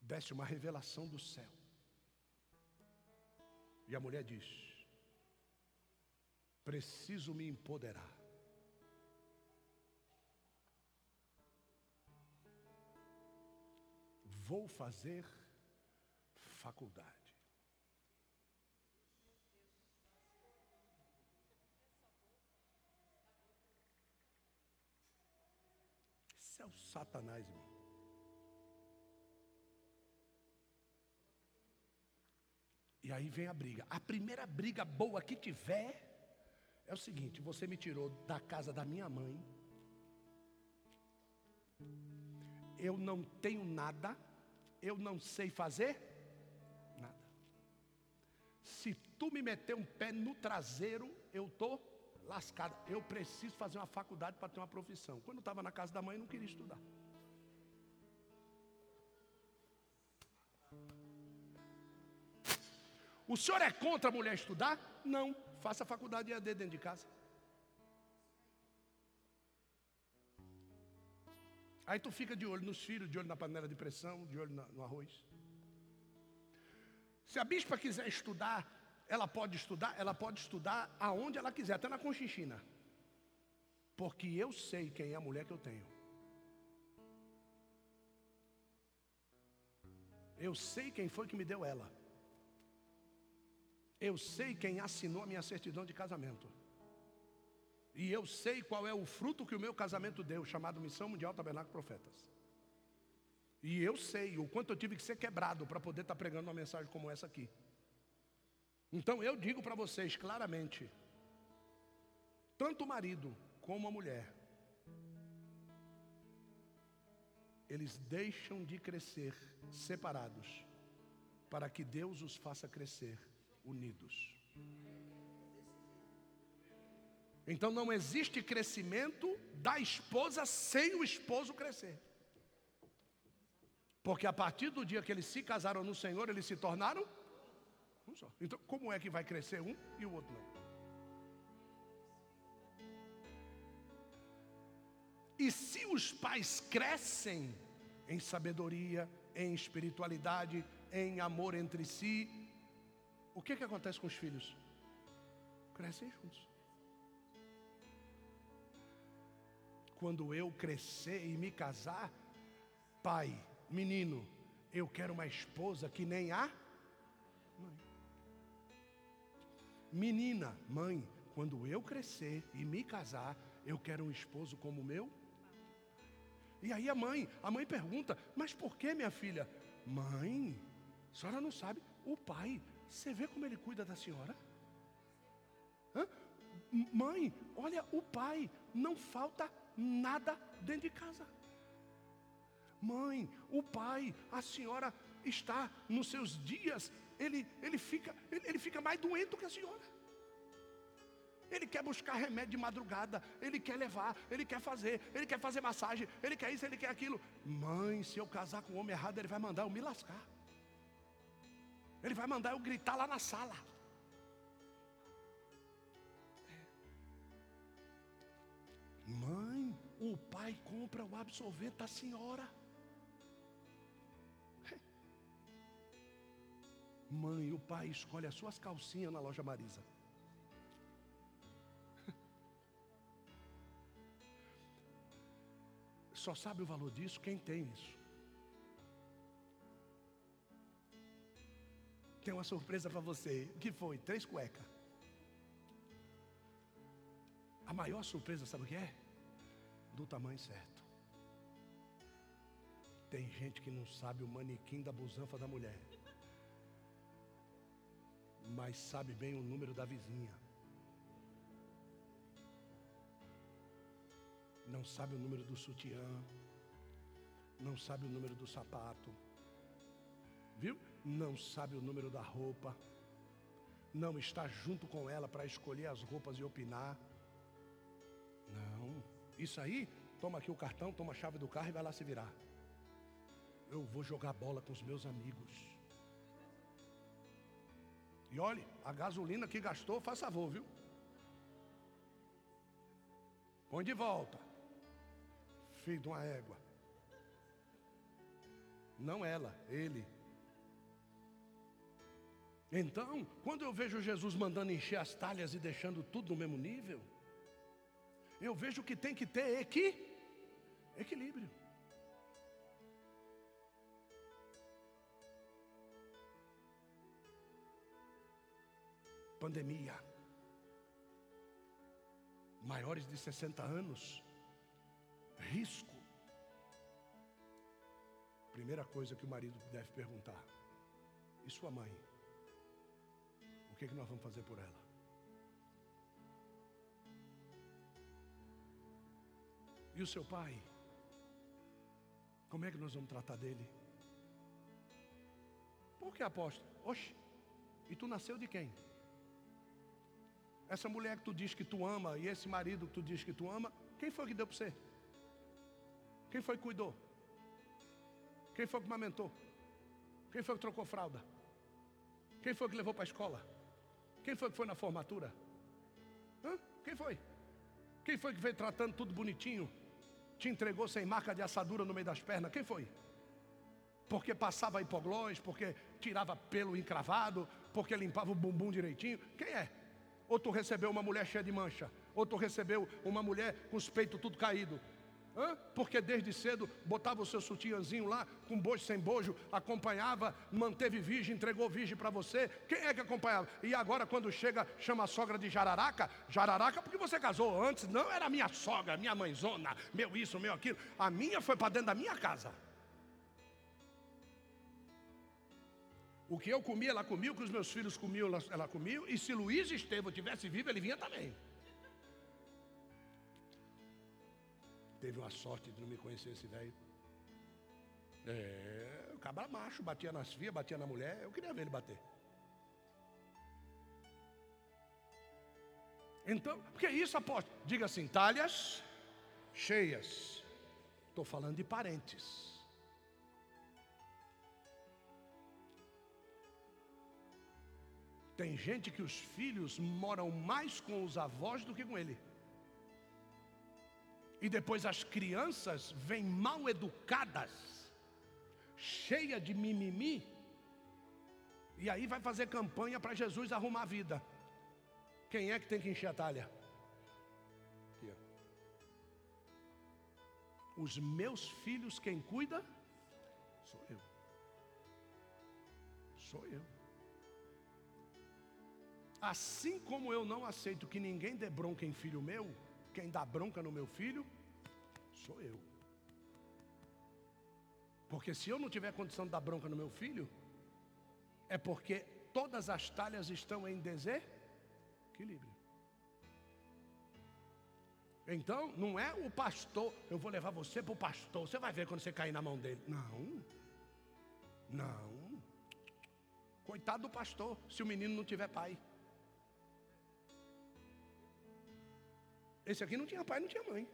Desce uma revelação do céu. E a mulher diz: Preciso me empoderar. Vou fazer faculdade. Isso é o Satanás, irmão. E aí vem a briga. A primeira briga boa que tiver é o seguinte: você me tirou da casa da minha mãe. Eu não tenho nada eu não sei fazer nada. Se tu me meter um pé no traseiro, eu estou lascado. Eu preciso fazer uma faculdade para ter uma profissão. Quando estava na casa da mãe, não queria estudar. O senhor é contra a mulher estudar? Não. Faça a faculdade EAD dentro de casa. Aí tu fica de olho nos filhos, de olho na panela de pressão, de olho no arroz. Se a bispa quiser estudar, ela pode estudar, ela pode estudar aonde ela quiser, até na Conchinchina. Porque eu sei quem é a mulher que eu tenho. Eu sei quem foi que me deu ela. Eu sei quem assinou a minha certidão de casamento. E eu sei qual é o fruto que o meu casamento deu, chamado Missão Mundial Tabernáculo Profetas. E eu sei o quanto eu tive que ser quebrado para poder estar tá pregando uma mensagem como essa aqui. Então eu digo para vocês claramente: tanto o marido como a mulher, eles deixam de crescer separados, para que Deus os faça crescer unidos. Então não existe crescimento da esposa sem o esposo crescer. Porque a partir do dia que eles se casaram no Senhor, eles se tornaram um só. Então, como é que vai crescer um e o outro não? E se os pais crescem em sabedoria, em espiritualidade, em amor entre si, o que, que acontece com os filhos? Crescem juntos. Quando eu crescer e me casar, pai, menino, eu quero uma esposa que nem a mãe. Menina, mãe, quando eu crescer e me casar, eu quero um esposo como o meu. E aí a mãe, a mãe pergunta: "Mas por que, minha filha?" "Mãe, a senhora não sabe, o pai, você vê como ele cuida da senhora?" Hã? Mãe, olha, o pai não falta nada dentro de casa. Mãe, o pai, a senhora está nos seus dias, ele, ele, fica, ele, ele fica mais doente que a senhora. Ele quer buscar remédio de madrugada, ele quer levar, ele quer fazer, ele quer fazer massagem, ele quer isso, ele quer aquilo. Mãe, se eu casar com o homem errado, ele vai mandar eu me lascar. Ele vai mandar eu gritar lá na sala. Mãe, o pai compra o absorvente da senhora. Mãe, o pai escolhe as suas calcinhas na loja Marisa. Só sabe o valor disso quem tem isso. Tem uma surpresa para você. O que foi? Três cuecas. Maior surpresa, sabe o que é? Do tamanho certo. Tem gente que não sabe o manequim da busanfa da mulher, mas sabe bem o número da vizinha. Não sabe o número do sutiã, não sabe o número do sapato, viu? Não sabe o número da roupa, não está junto com ela para escolher as roupas e opinar. Não, isso aí, toma aqui o cartão, toma a chave do carro e vai lá se virar. Eu vou jogar bola com os meus amigos. E olhe, a gasolina que gastou, faz favor, viu? Põe de volta. Filho de uma égua. Não ela, ele. Então, quando eu vejo Jesus mandando encher as talhas e deixando tudo no mesmo nível, eu vejo que tem que ter equi, equilíbrio. Pandemia. Maiores de 60 anos. Risco. Primeira coisa que o marido deve perguntar: e sua mãe? O que, é que nós vamos fazer por ela? E o seu pai? Como é que nós vamos tratar dele? Por que apóstolo? Oxe, e tu nasceu de quem? Essa mulher que tu diz que tu ama e esse marido que tu diz que tu ama, quem foi que deu para você? Quem foi que cuidou? Quem foi que amamentou? Quem foi que trocou fralda? Quem foi que levou para a escola? Quem foi que foi na formatura? Hã? Quem foi? Quem foi que veio tratando tudo bonitinho? Te entregou sem marca de assadura no meio das pernas? Quem foi? Porque passava hipoglós, porque tirava pelo encravado, porque limpava o bumbum direitinho? Quem é? Ou tu recebeu uma mulher cheia de mancha? Ou tu recebeu uma mulher com os peitos tudo caído? Hã? Porque desde cedo botava o seu sutiãzinho lá, com bojo sem bojo, acompanhava, manteve virgem, entregou virgem para você. Quem é que acompanhava? E agora, quando chega, chama a sogra de jararaca? Jararaca porque você casou antes, não era minha sogra, minha mãezona, meu isso, meu aquilo. A minha foi para dentro da minha casa. O que eu comia, ela comia, o que os meus filhos comiam, ela comia. E se Luiz Estevam tivesse vivo, ele vinha também. Teve uma sorte de não me conhecer esse velho. É, o cabra macho, batia nas filhas, batia na mulher. Eu queria ver ele bater. Então, porque isso, apóstolo? Diga assim: talhas cheias. Estou falando de parentes. Tem gente que os filhos moram mais com os avós do que com ele. E depois as crianças vêm mal educadas, cheia de mimimi, e aí vai fazer campanha para Jesus arrumar a vida. Quem é que tem que encher a talha? Aqui, Os meus filhos, quem cuida? Sou eu. Sou eu. Assim como eu não aceito que ninguém dê bronca em filho meu, quem dá bronca no meu filho, sou eu. Porque se eu não tiver condição de dar bronca no meu filho, é porque todas as talhas estão em desequilíbrio. Então, não é o pastor, eu vou levar você para o pastor, você vai ver quando você cair na mão dele. Não, não. Coitado do pastor, se o menino não tiver pai. Esse aqui não tinha pai, não tinha mãe.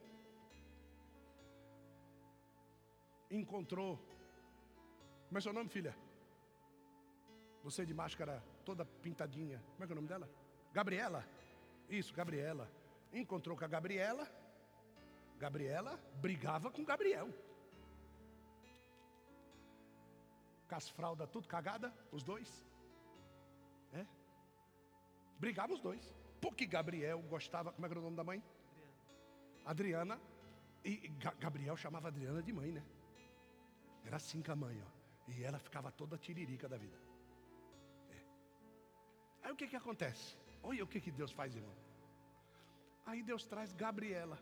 Encontrou. Como é seu nome, filha? Você de máscara toda pintadinha. Como é que é o nome dela? Gabriela. Isso, Gabriela. Encontrou com a Gabriela. Gabriela brigava com Gabriel. Com as fraldas tudo cagada, os dois. É? Brigavam os dois. Porque Gabriel gostava, como é que era o nome da mãe? Adriana. E Gabriel chamava Adriana de mãe, né? Era assim com a mãe, ó. E ela ficava toda tiririca da vida. Aí o que que acontece? Olha o que que Deus faz, irmão. Aí Deus traz Gabriela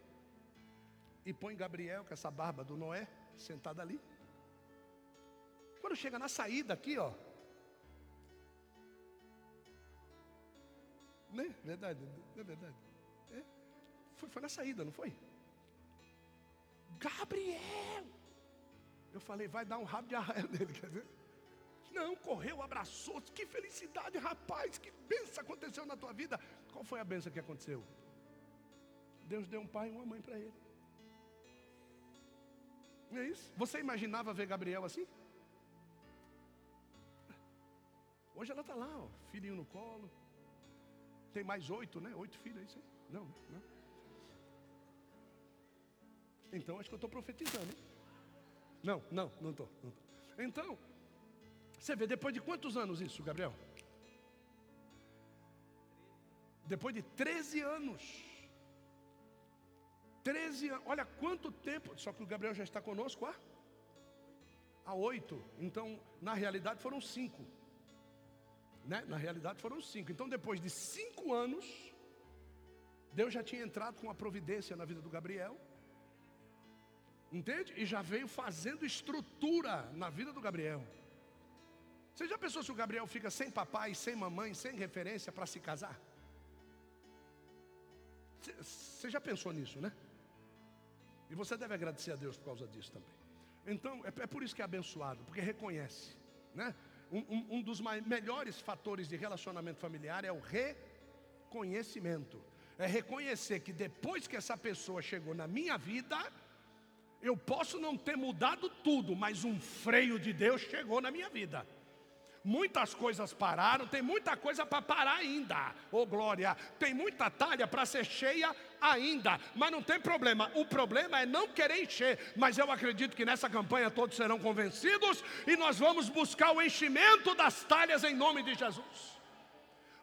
e põe Gabriel com essa barba do Noé sentada ali. Quando chega na saída aqui, ó. Né? Verdade, é verdade. Foi, foi na saída, não foi? Gabriel! Eu falei, vai dar um rabo de arraia nele, quer dizer? Não, correu, abraçou. Que felicidade, rapaz. Que benção aconteceu na tua vida. Qual foi a benção que aconteceu? Deus deu um pai e uma mãe para ele. É isso? Você imaginava ver Gabriel assim? Hoje ela está lá, ó, filhinho no colo. Tem mais oito, né? Oito filhos, é isso aí? Não, não. Então acho que eu estou profetizando. Hein? Não, não, não estou. Então, você vê, depois de quantos anos isso, Gabriel? Depois de 13 anos. 13 anos. Olha quanto tempo. Só que o Gabriel já está conosco há? Há oito. Então, na realidade, foram cinco. Né? Na realidade, foram cinco. Então, depois de cinco anos, Deus já tinha entrado com a providência na vida do Gabriel. Entende? E já veio fazendo estrutura na vida do Gabriel. Você já pensou se o Gabriel fica sem papai, sem mamãe, sem referência para se casar? Você já pensou nisso, né? E você deve agradecer a Deus por causa disso também. Então, é, é por isso que é abençoado, porque reconhece, né? Um, um, um dos melhores fatores de relacionamento familiar é o reconhecimento. É reconhecer que depois que essa pessoa chegou na minha vida, eu posso não ter mudado tudo, mas um freio de Deus chegou na minha vida. Muitas coisas pararam, tem muita coisa para parar ainda. Ô oh, glória, tem muita talha para ser cheia ainda, mas não tem problema. O problema é não querer encher. Mas eu acredito que nessa campanha todos serão convencidos e nós vamos buscar o enchimento das talhas em nome de Jesus.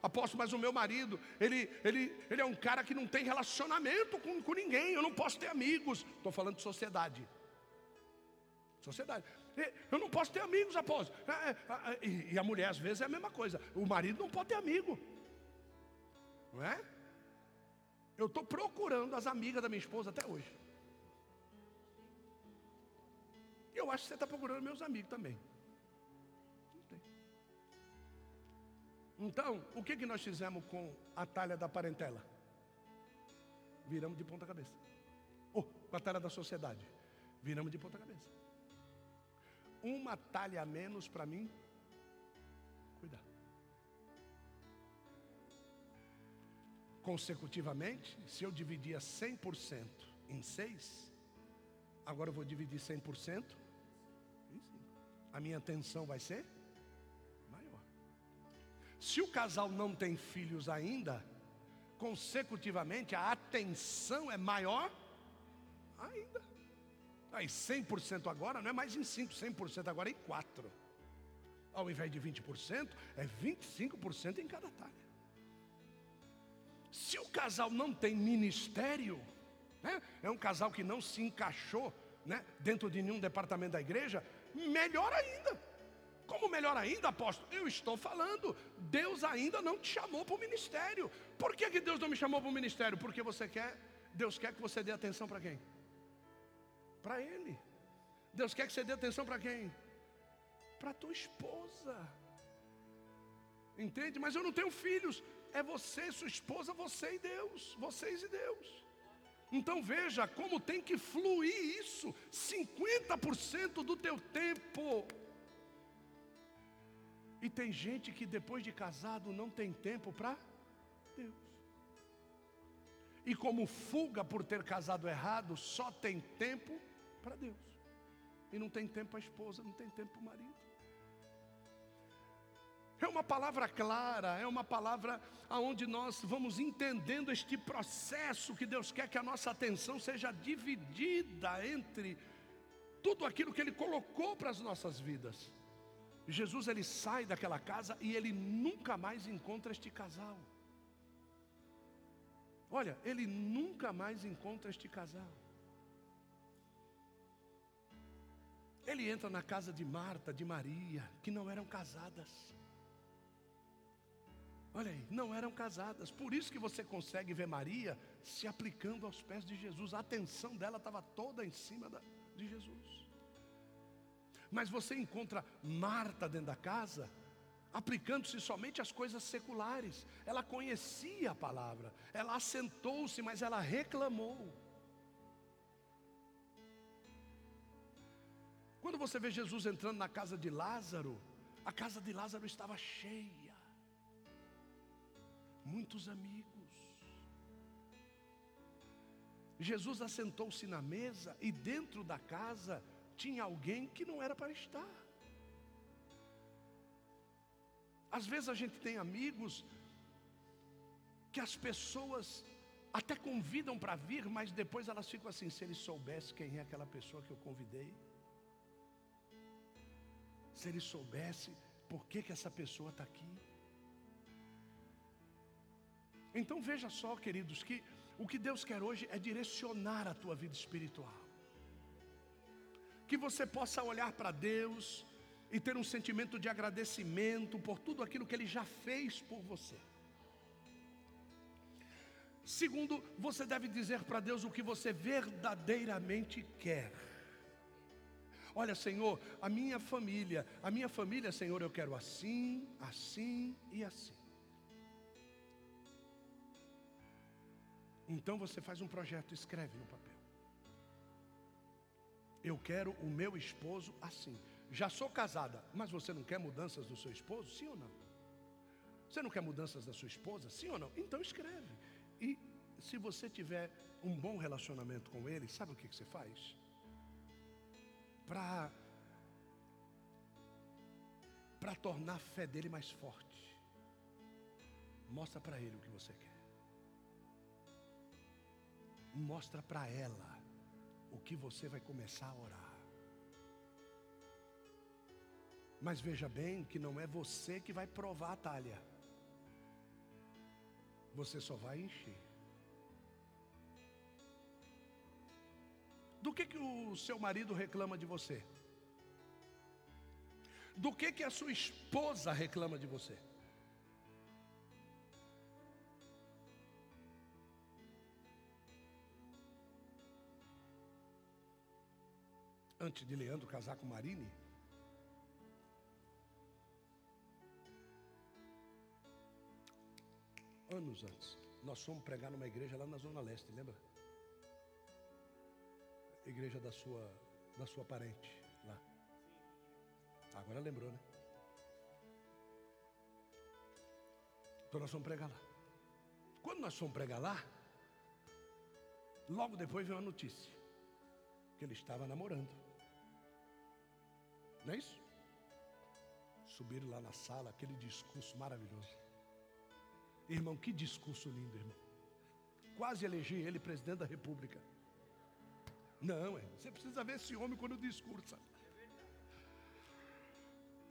Apóstolo, mas o meu marido, ele, ele, ele é um cara que não tem relacionamento com, com ninguém, eu não posso ter amigos. Estou falando de sociedade. Sociedade. Eu não posso ter amigos, apóstolo. É, é, é, e a mulher, às vezes, é a mesma coisa. O marido não pode ter amigo. Não é? Eu estou procurando as amigas da minha esposa até hoje. Eu acho que você está procurando meus amigos também. Então, o que, que nós fizemos com a talha da parentela? Viramos de ponta cabeça. Oh, com a talha da sociedade. Viramos de ponta cabeça uma talha a menos para mim cuidar. Consecutivamente, se eu dividia 100% em 6, agora eu vou dividir 100% em 5. A minha atenção vai ser. Se o casal não tem filhos ainda, consecutivamente a atenção é maior Ainda. Aí 100% agora não é mais em 5, 100% agora é em 4. Ao invés de 20%, é 25% em cada talha. Se o casal não tem ministério, né, é um casal que não se encaixou né, dentro de nenhum departamento da igreja, melhor ainda. Como melhor ainda, apóstolo? Eu estou falando, Deus ainda não te chamou para o ministério. Por que, que Deus não me chamou para o ministério? Porque você quer, Deus quer que você dê atenção para quem? Para Ele. Deus quer que você dê atenção para quem? Para tua esposa. Entende? Mas eu não tenho filhos. É você, sua esposa, você e Deus. Vocês e Deus. Então veja como tem que fluir isso. 50% do teu tempo e tem gente que depois de casado não tem tempo para Deus. E como fuga por ter casado errado, só tem tempo para Deus. E não tem tempo para a esposa, não tem tempo para o marido. É uma palavra clara, é uma palavra aonde nós vamos entendendo este processo que Deus quer que a nossa atenção seja dividida entre tudo aquilo que Ele colocou para as nossas vidas. Jesus ele sai daquela casa e ele nunca mais encontra este casal. Olha, ele nunca mais encontra este casal. Ele entra na casa de Marta, de Maria, que não eram casadas. Olha aí, não eram casadas. Por isso que você consegue ver Maria se aplicando aos pés de Jesus. A atenção dela estava toda em cima da, de Jesus. Mas você encontra Marta dentro da casa, aplicando-se somente às coisas seculares. Ela conhecia a palavra, ela assentou-se, mas ela reclamou. Quando você vê Jesus entrando na casa de Lázaro, a casa de Lázaro estava cheia, muitos amigos. Jesus assentou-se na mesa e dentro da casa tinha alguém que não era para estar. Às vezes a gente tem amigos que as pessoas até convidam para vir, mas depois elas ficam assim: se ele soubesse quem é aquela pessoa que eu convidei, se ele soubesse por que, que essa pessoa está aqui. Então veja só, queridos, que o que Deus quer hoje é direcionar a tua vida espiritual que você possa olhar para Deus e ter um sentimento de agradecimento por tudo aquilo que Ele já fez por você. Segundo, você deve dizer para Deus o que você verdadeiramente quer. Olha, Senhor, a minha família, a minha família, Senhor, eu quero assim, assim e assim. Então você faz um projeto, escreve no papel. Eu quero o meu esposo assim. Já sou casada, mas você não quer mudanças do seu esposo? Sim ou não? Você não quer mudanças da sua esposa? Sim ou não? Então escreve. E se você tiver um bom relacionamento com ele, sabe o que, que você faz? Para para tornar a fé dele mais forte. Mostra para ele o que você quer. Mostra para ela o que você vai começar a orar. Mas veja bem que não é você que vai provar a talha. Você só vai encher. Do que, que o seu marido reclama de você? Do que, que a sua esposa reclama de você? Antes de Leandro casar com Marine, anos antes, nós fomos pregar numa igreja lá na Zona Leste, lembra? Igreja da sua, da sua parente lá. Agora lembrou, né? Então nós fomos pregar lá. Quando nós fomos pregar lá, logo depois veio a notícia que ele estava namorando. Não é isso? Subiram lá na sala, aquele discurso maravilhoso. Irmão, que discurso lindo, irmão. Quase elegi ele presidente da República. Não, é. Você precisa ver esse homem quando discursa.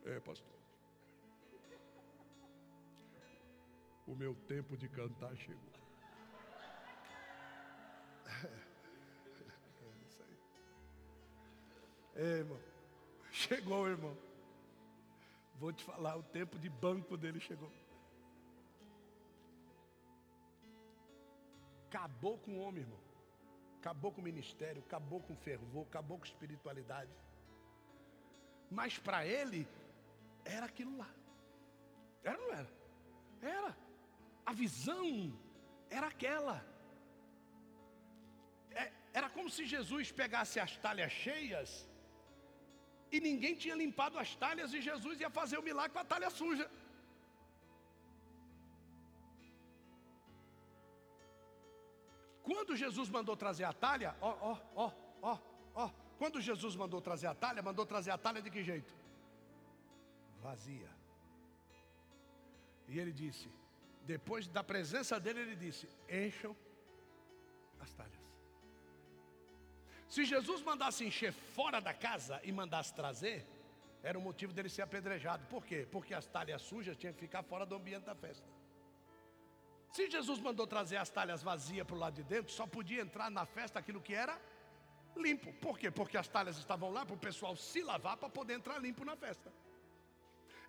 É, pastor. O meu tempo de cantar chegou. É isso aí. É, irmão. Chegou, irmão. Vou te falar, o tempo de banco dele chegou. Acabou com o homem, irmão. Acabou com o ministério, acabou com o fervor, acabou com a espiritualidade. Mas para ele, era aquilo lá. Era ou não era? Era. A visão era aquela. É, era como se Jesus pegasse as talhas cheias e ninguém tinha limpado as talhas e Jesus ia fazer o milagre com a talha suja. Quando Jesus mandou trazer a talha, ó, ó, ó, ó, ó. Quando Jesus mandou trazer a talha, mandou trazer a talha de que jeito? Vazia. E ele disse, depois da presença dele, ele disse: encham as talhas. Se Jesus mandasse encher fora da casa e mandasse trazer, era o motivo dele ser apedrejado. Por quê? Porque as talhas sujas tinham que ficar fora do ambiente da festa. Se Jesus mandou trazer as talhas vazias para o lado de dentro, só podia entrar na festa aquilo que era limpo. Por quê? Porque as talhas estavam lá para o pessoal se lavar para poder entrar limpo na festa.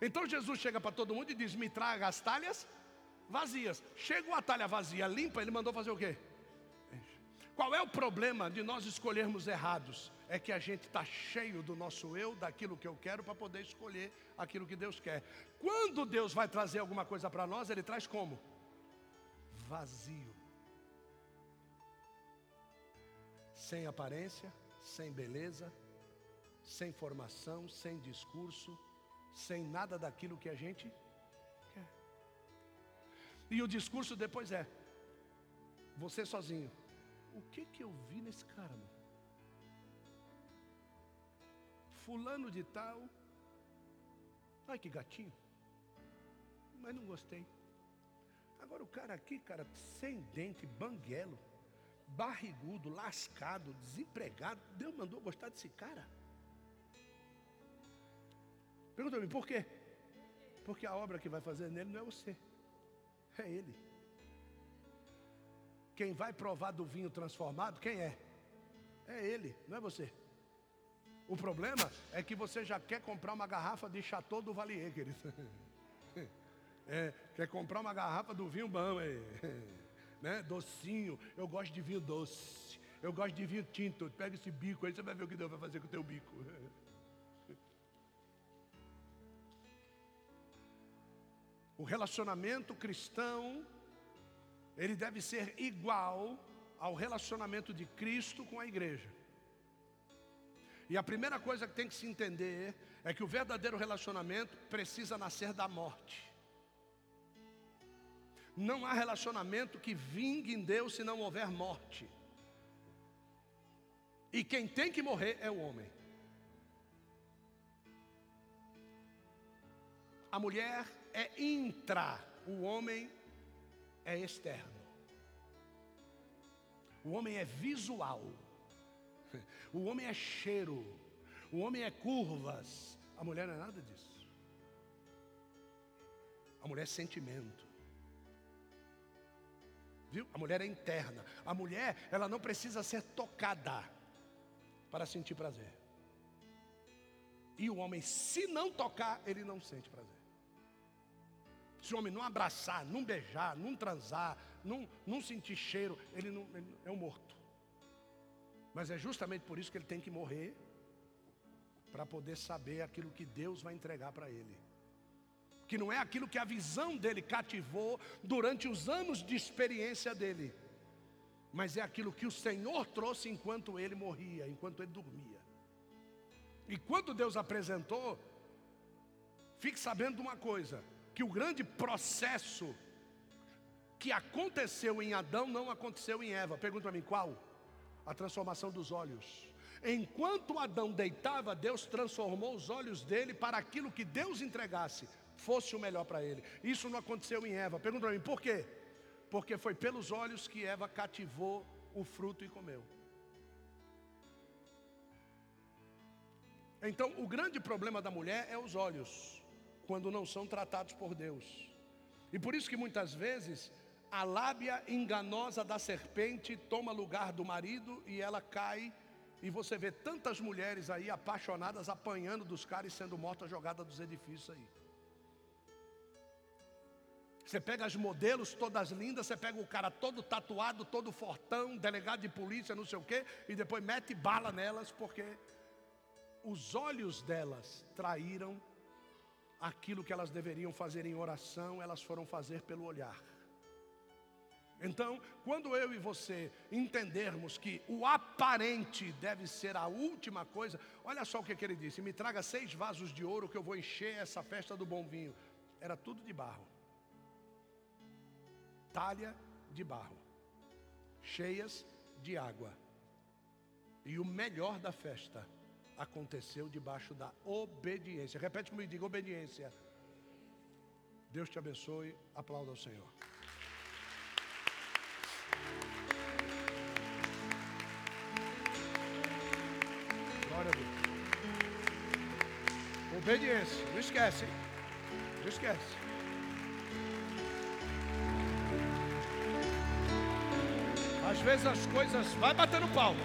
Então Jesus chega para todo mundo e diz: Me traga as talhas vazias. Chegou a talha vazia limpa, ele mandou fazer o quê? Qual é o problema de nós escolhermos errados? É que a gente está cheio do nosso eu, daquilo que eu quero, para poder escolher aquilo que Deus quer. Quando Deus vai trazer alguma coisa para nós, Ele traz como? Vazio. Sem aparência, sem beleza, sem formação, sem discurso, sem nada daquilo que a gente quer. E o discurso depois é: você sozinho o que que eu vi nesse cara, mano? Fulano de tal. Ai que gatinho. Mas não gostei. Agora o cara aqui, cara, sem dente, banguelo, barrigudo, lascado, desempregado, Deus mandou gostar desse cara. Pergunta-me, por quê? Porque a obra que vai fazer nele não é você, é ele. Quem vai provar do vinho transformado, quem é? É ele, não é você. O problema é que você já quer comprar uma garrafa de Chateau do Valier, querido. É, quer comprar uma garrafa do vinho bom, é, né? docinho. Eu gosto de vinho doce. Eu gosto de vinho tinto. Pega esse bico aí, você vai ver o que Deus vai fazer com o teu bico. O relacionamento cristão ele deve ser igual ao relacionamento de Cristo com a igreja. E a primeira coisa que tem que se entender é que o verdadeiro relacionamento precisa nascer da morte. Não há relacionamento que vingue em Deus se não houver morte. E quem tem que morrer é o homem. A mulher é intra, o homem é externo. O homem é visual. O homem é cheiro. O homem é curvas. A mulher não é nada disso. A mulher é sentimento. Viu? A mulher é interna. A mulher, ela não precisa ser tocada para sentir prazer. E o homem, se não tocar, ele não sente prazer. Se o homem não abraçar, não beijar, não transar, não, não sentir cheiro, ele, não, ele é um morto. Mas é justamente por isso que ele tem que morrer para poder saber aquilo que Deus vai entregar para ele. Que não é aquilo que a visão dele cativou durante os anos de experiência dele, mas é aquilo que o Senhor trouxe enquanto ele morria, enquanto ele dormia. E quando Deus apresentou, fique sabendo de uma coisa: que o grande processo que aconteceu em Adão não aconteceu em Eva. Pergunta para mim qual? A transformação dos olhos. Enquanto Adão deitava, Deus transformou os olhos dele para aquilo que Deus entregasse, fosse o melhor para ele. Isso não aconteceu em Eva. Pergunta para mim por quê? Porque foi pelos olhos que Eva cativou o fruto e comeu. Então, o grande problema da mulher é os olhos, quando não são tratados por Deus. E por isso que muitas vezes a lábia enganosa da serpente toma lugar do marido e ela cai. E você vê tantas mulheres aí apaixonadas apanhando dos caras e sendo mortas jogadas dos edifícios aí. Você pega as modelos todas lindas, você pega o cara todo tatuado, todo fortão, delegado de polícia, não sei o quê, e depois mete bala nelas porque os olhos delas traíram aquilo que elas deveriam fazer em oração, elas foram fazer pelo olhar. Então, quando eu e você entendermos que o aparente deve ser a última coisa, olha só o que, que ele disse: me traga seis vasos de ouro que eu vou encher essa festa do bom vinho. Era tudo de barro, talha de barro, cheias de água. E o melhor da festa aconteceu debaixo da obediência. Repete comigo, diga obediência. Deus te abençoe, aplauda ao Senhor. Glória a Deus. Obediência, não esquece, hein? Não esquece. Às vezes as coisas. Vai batendo palma.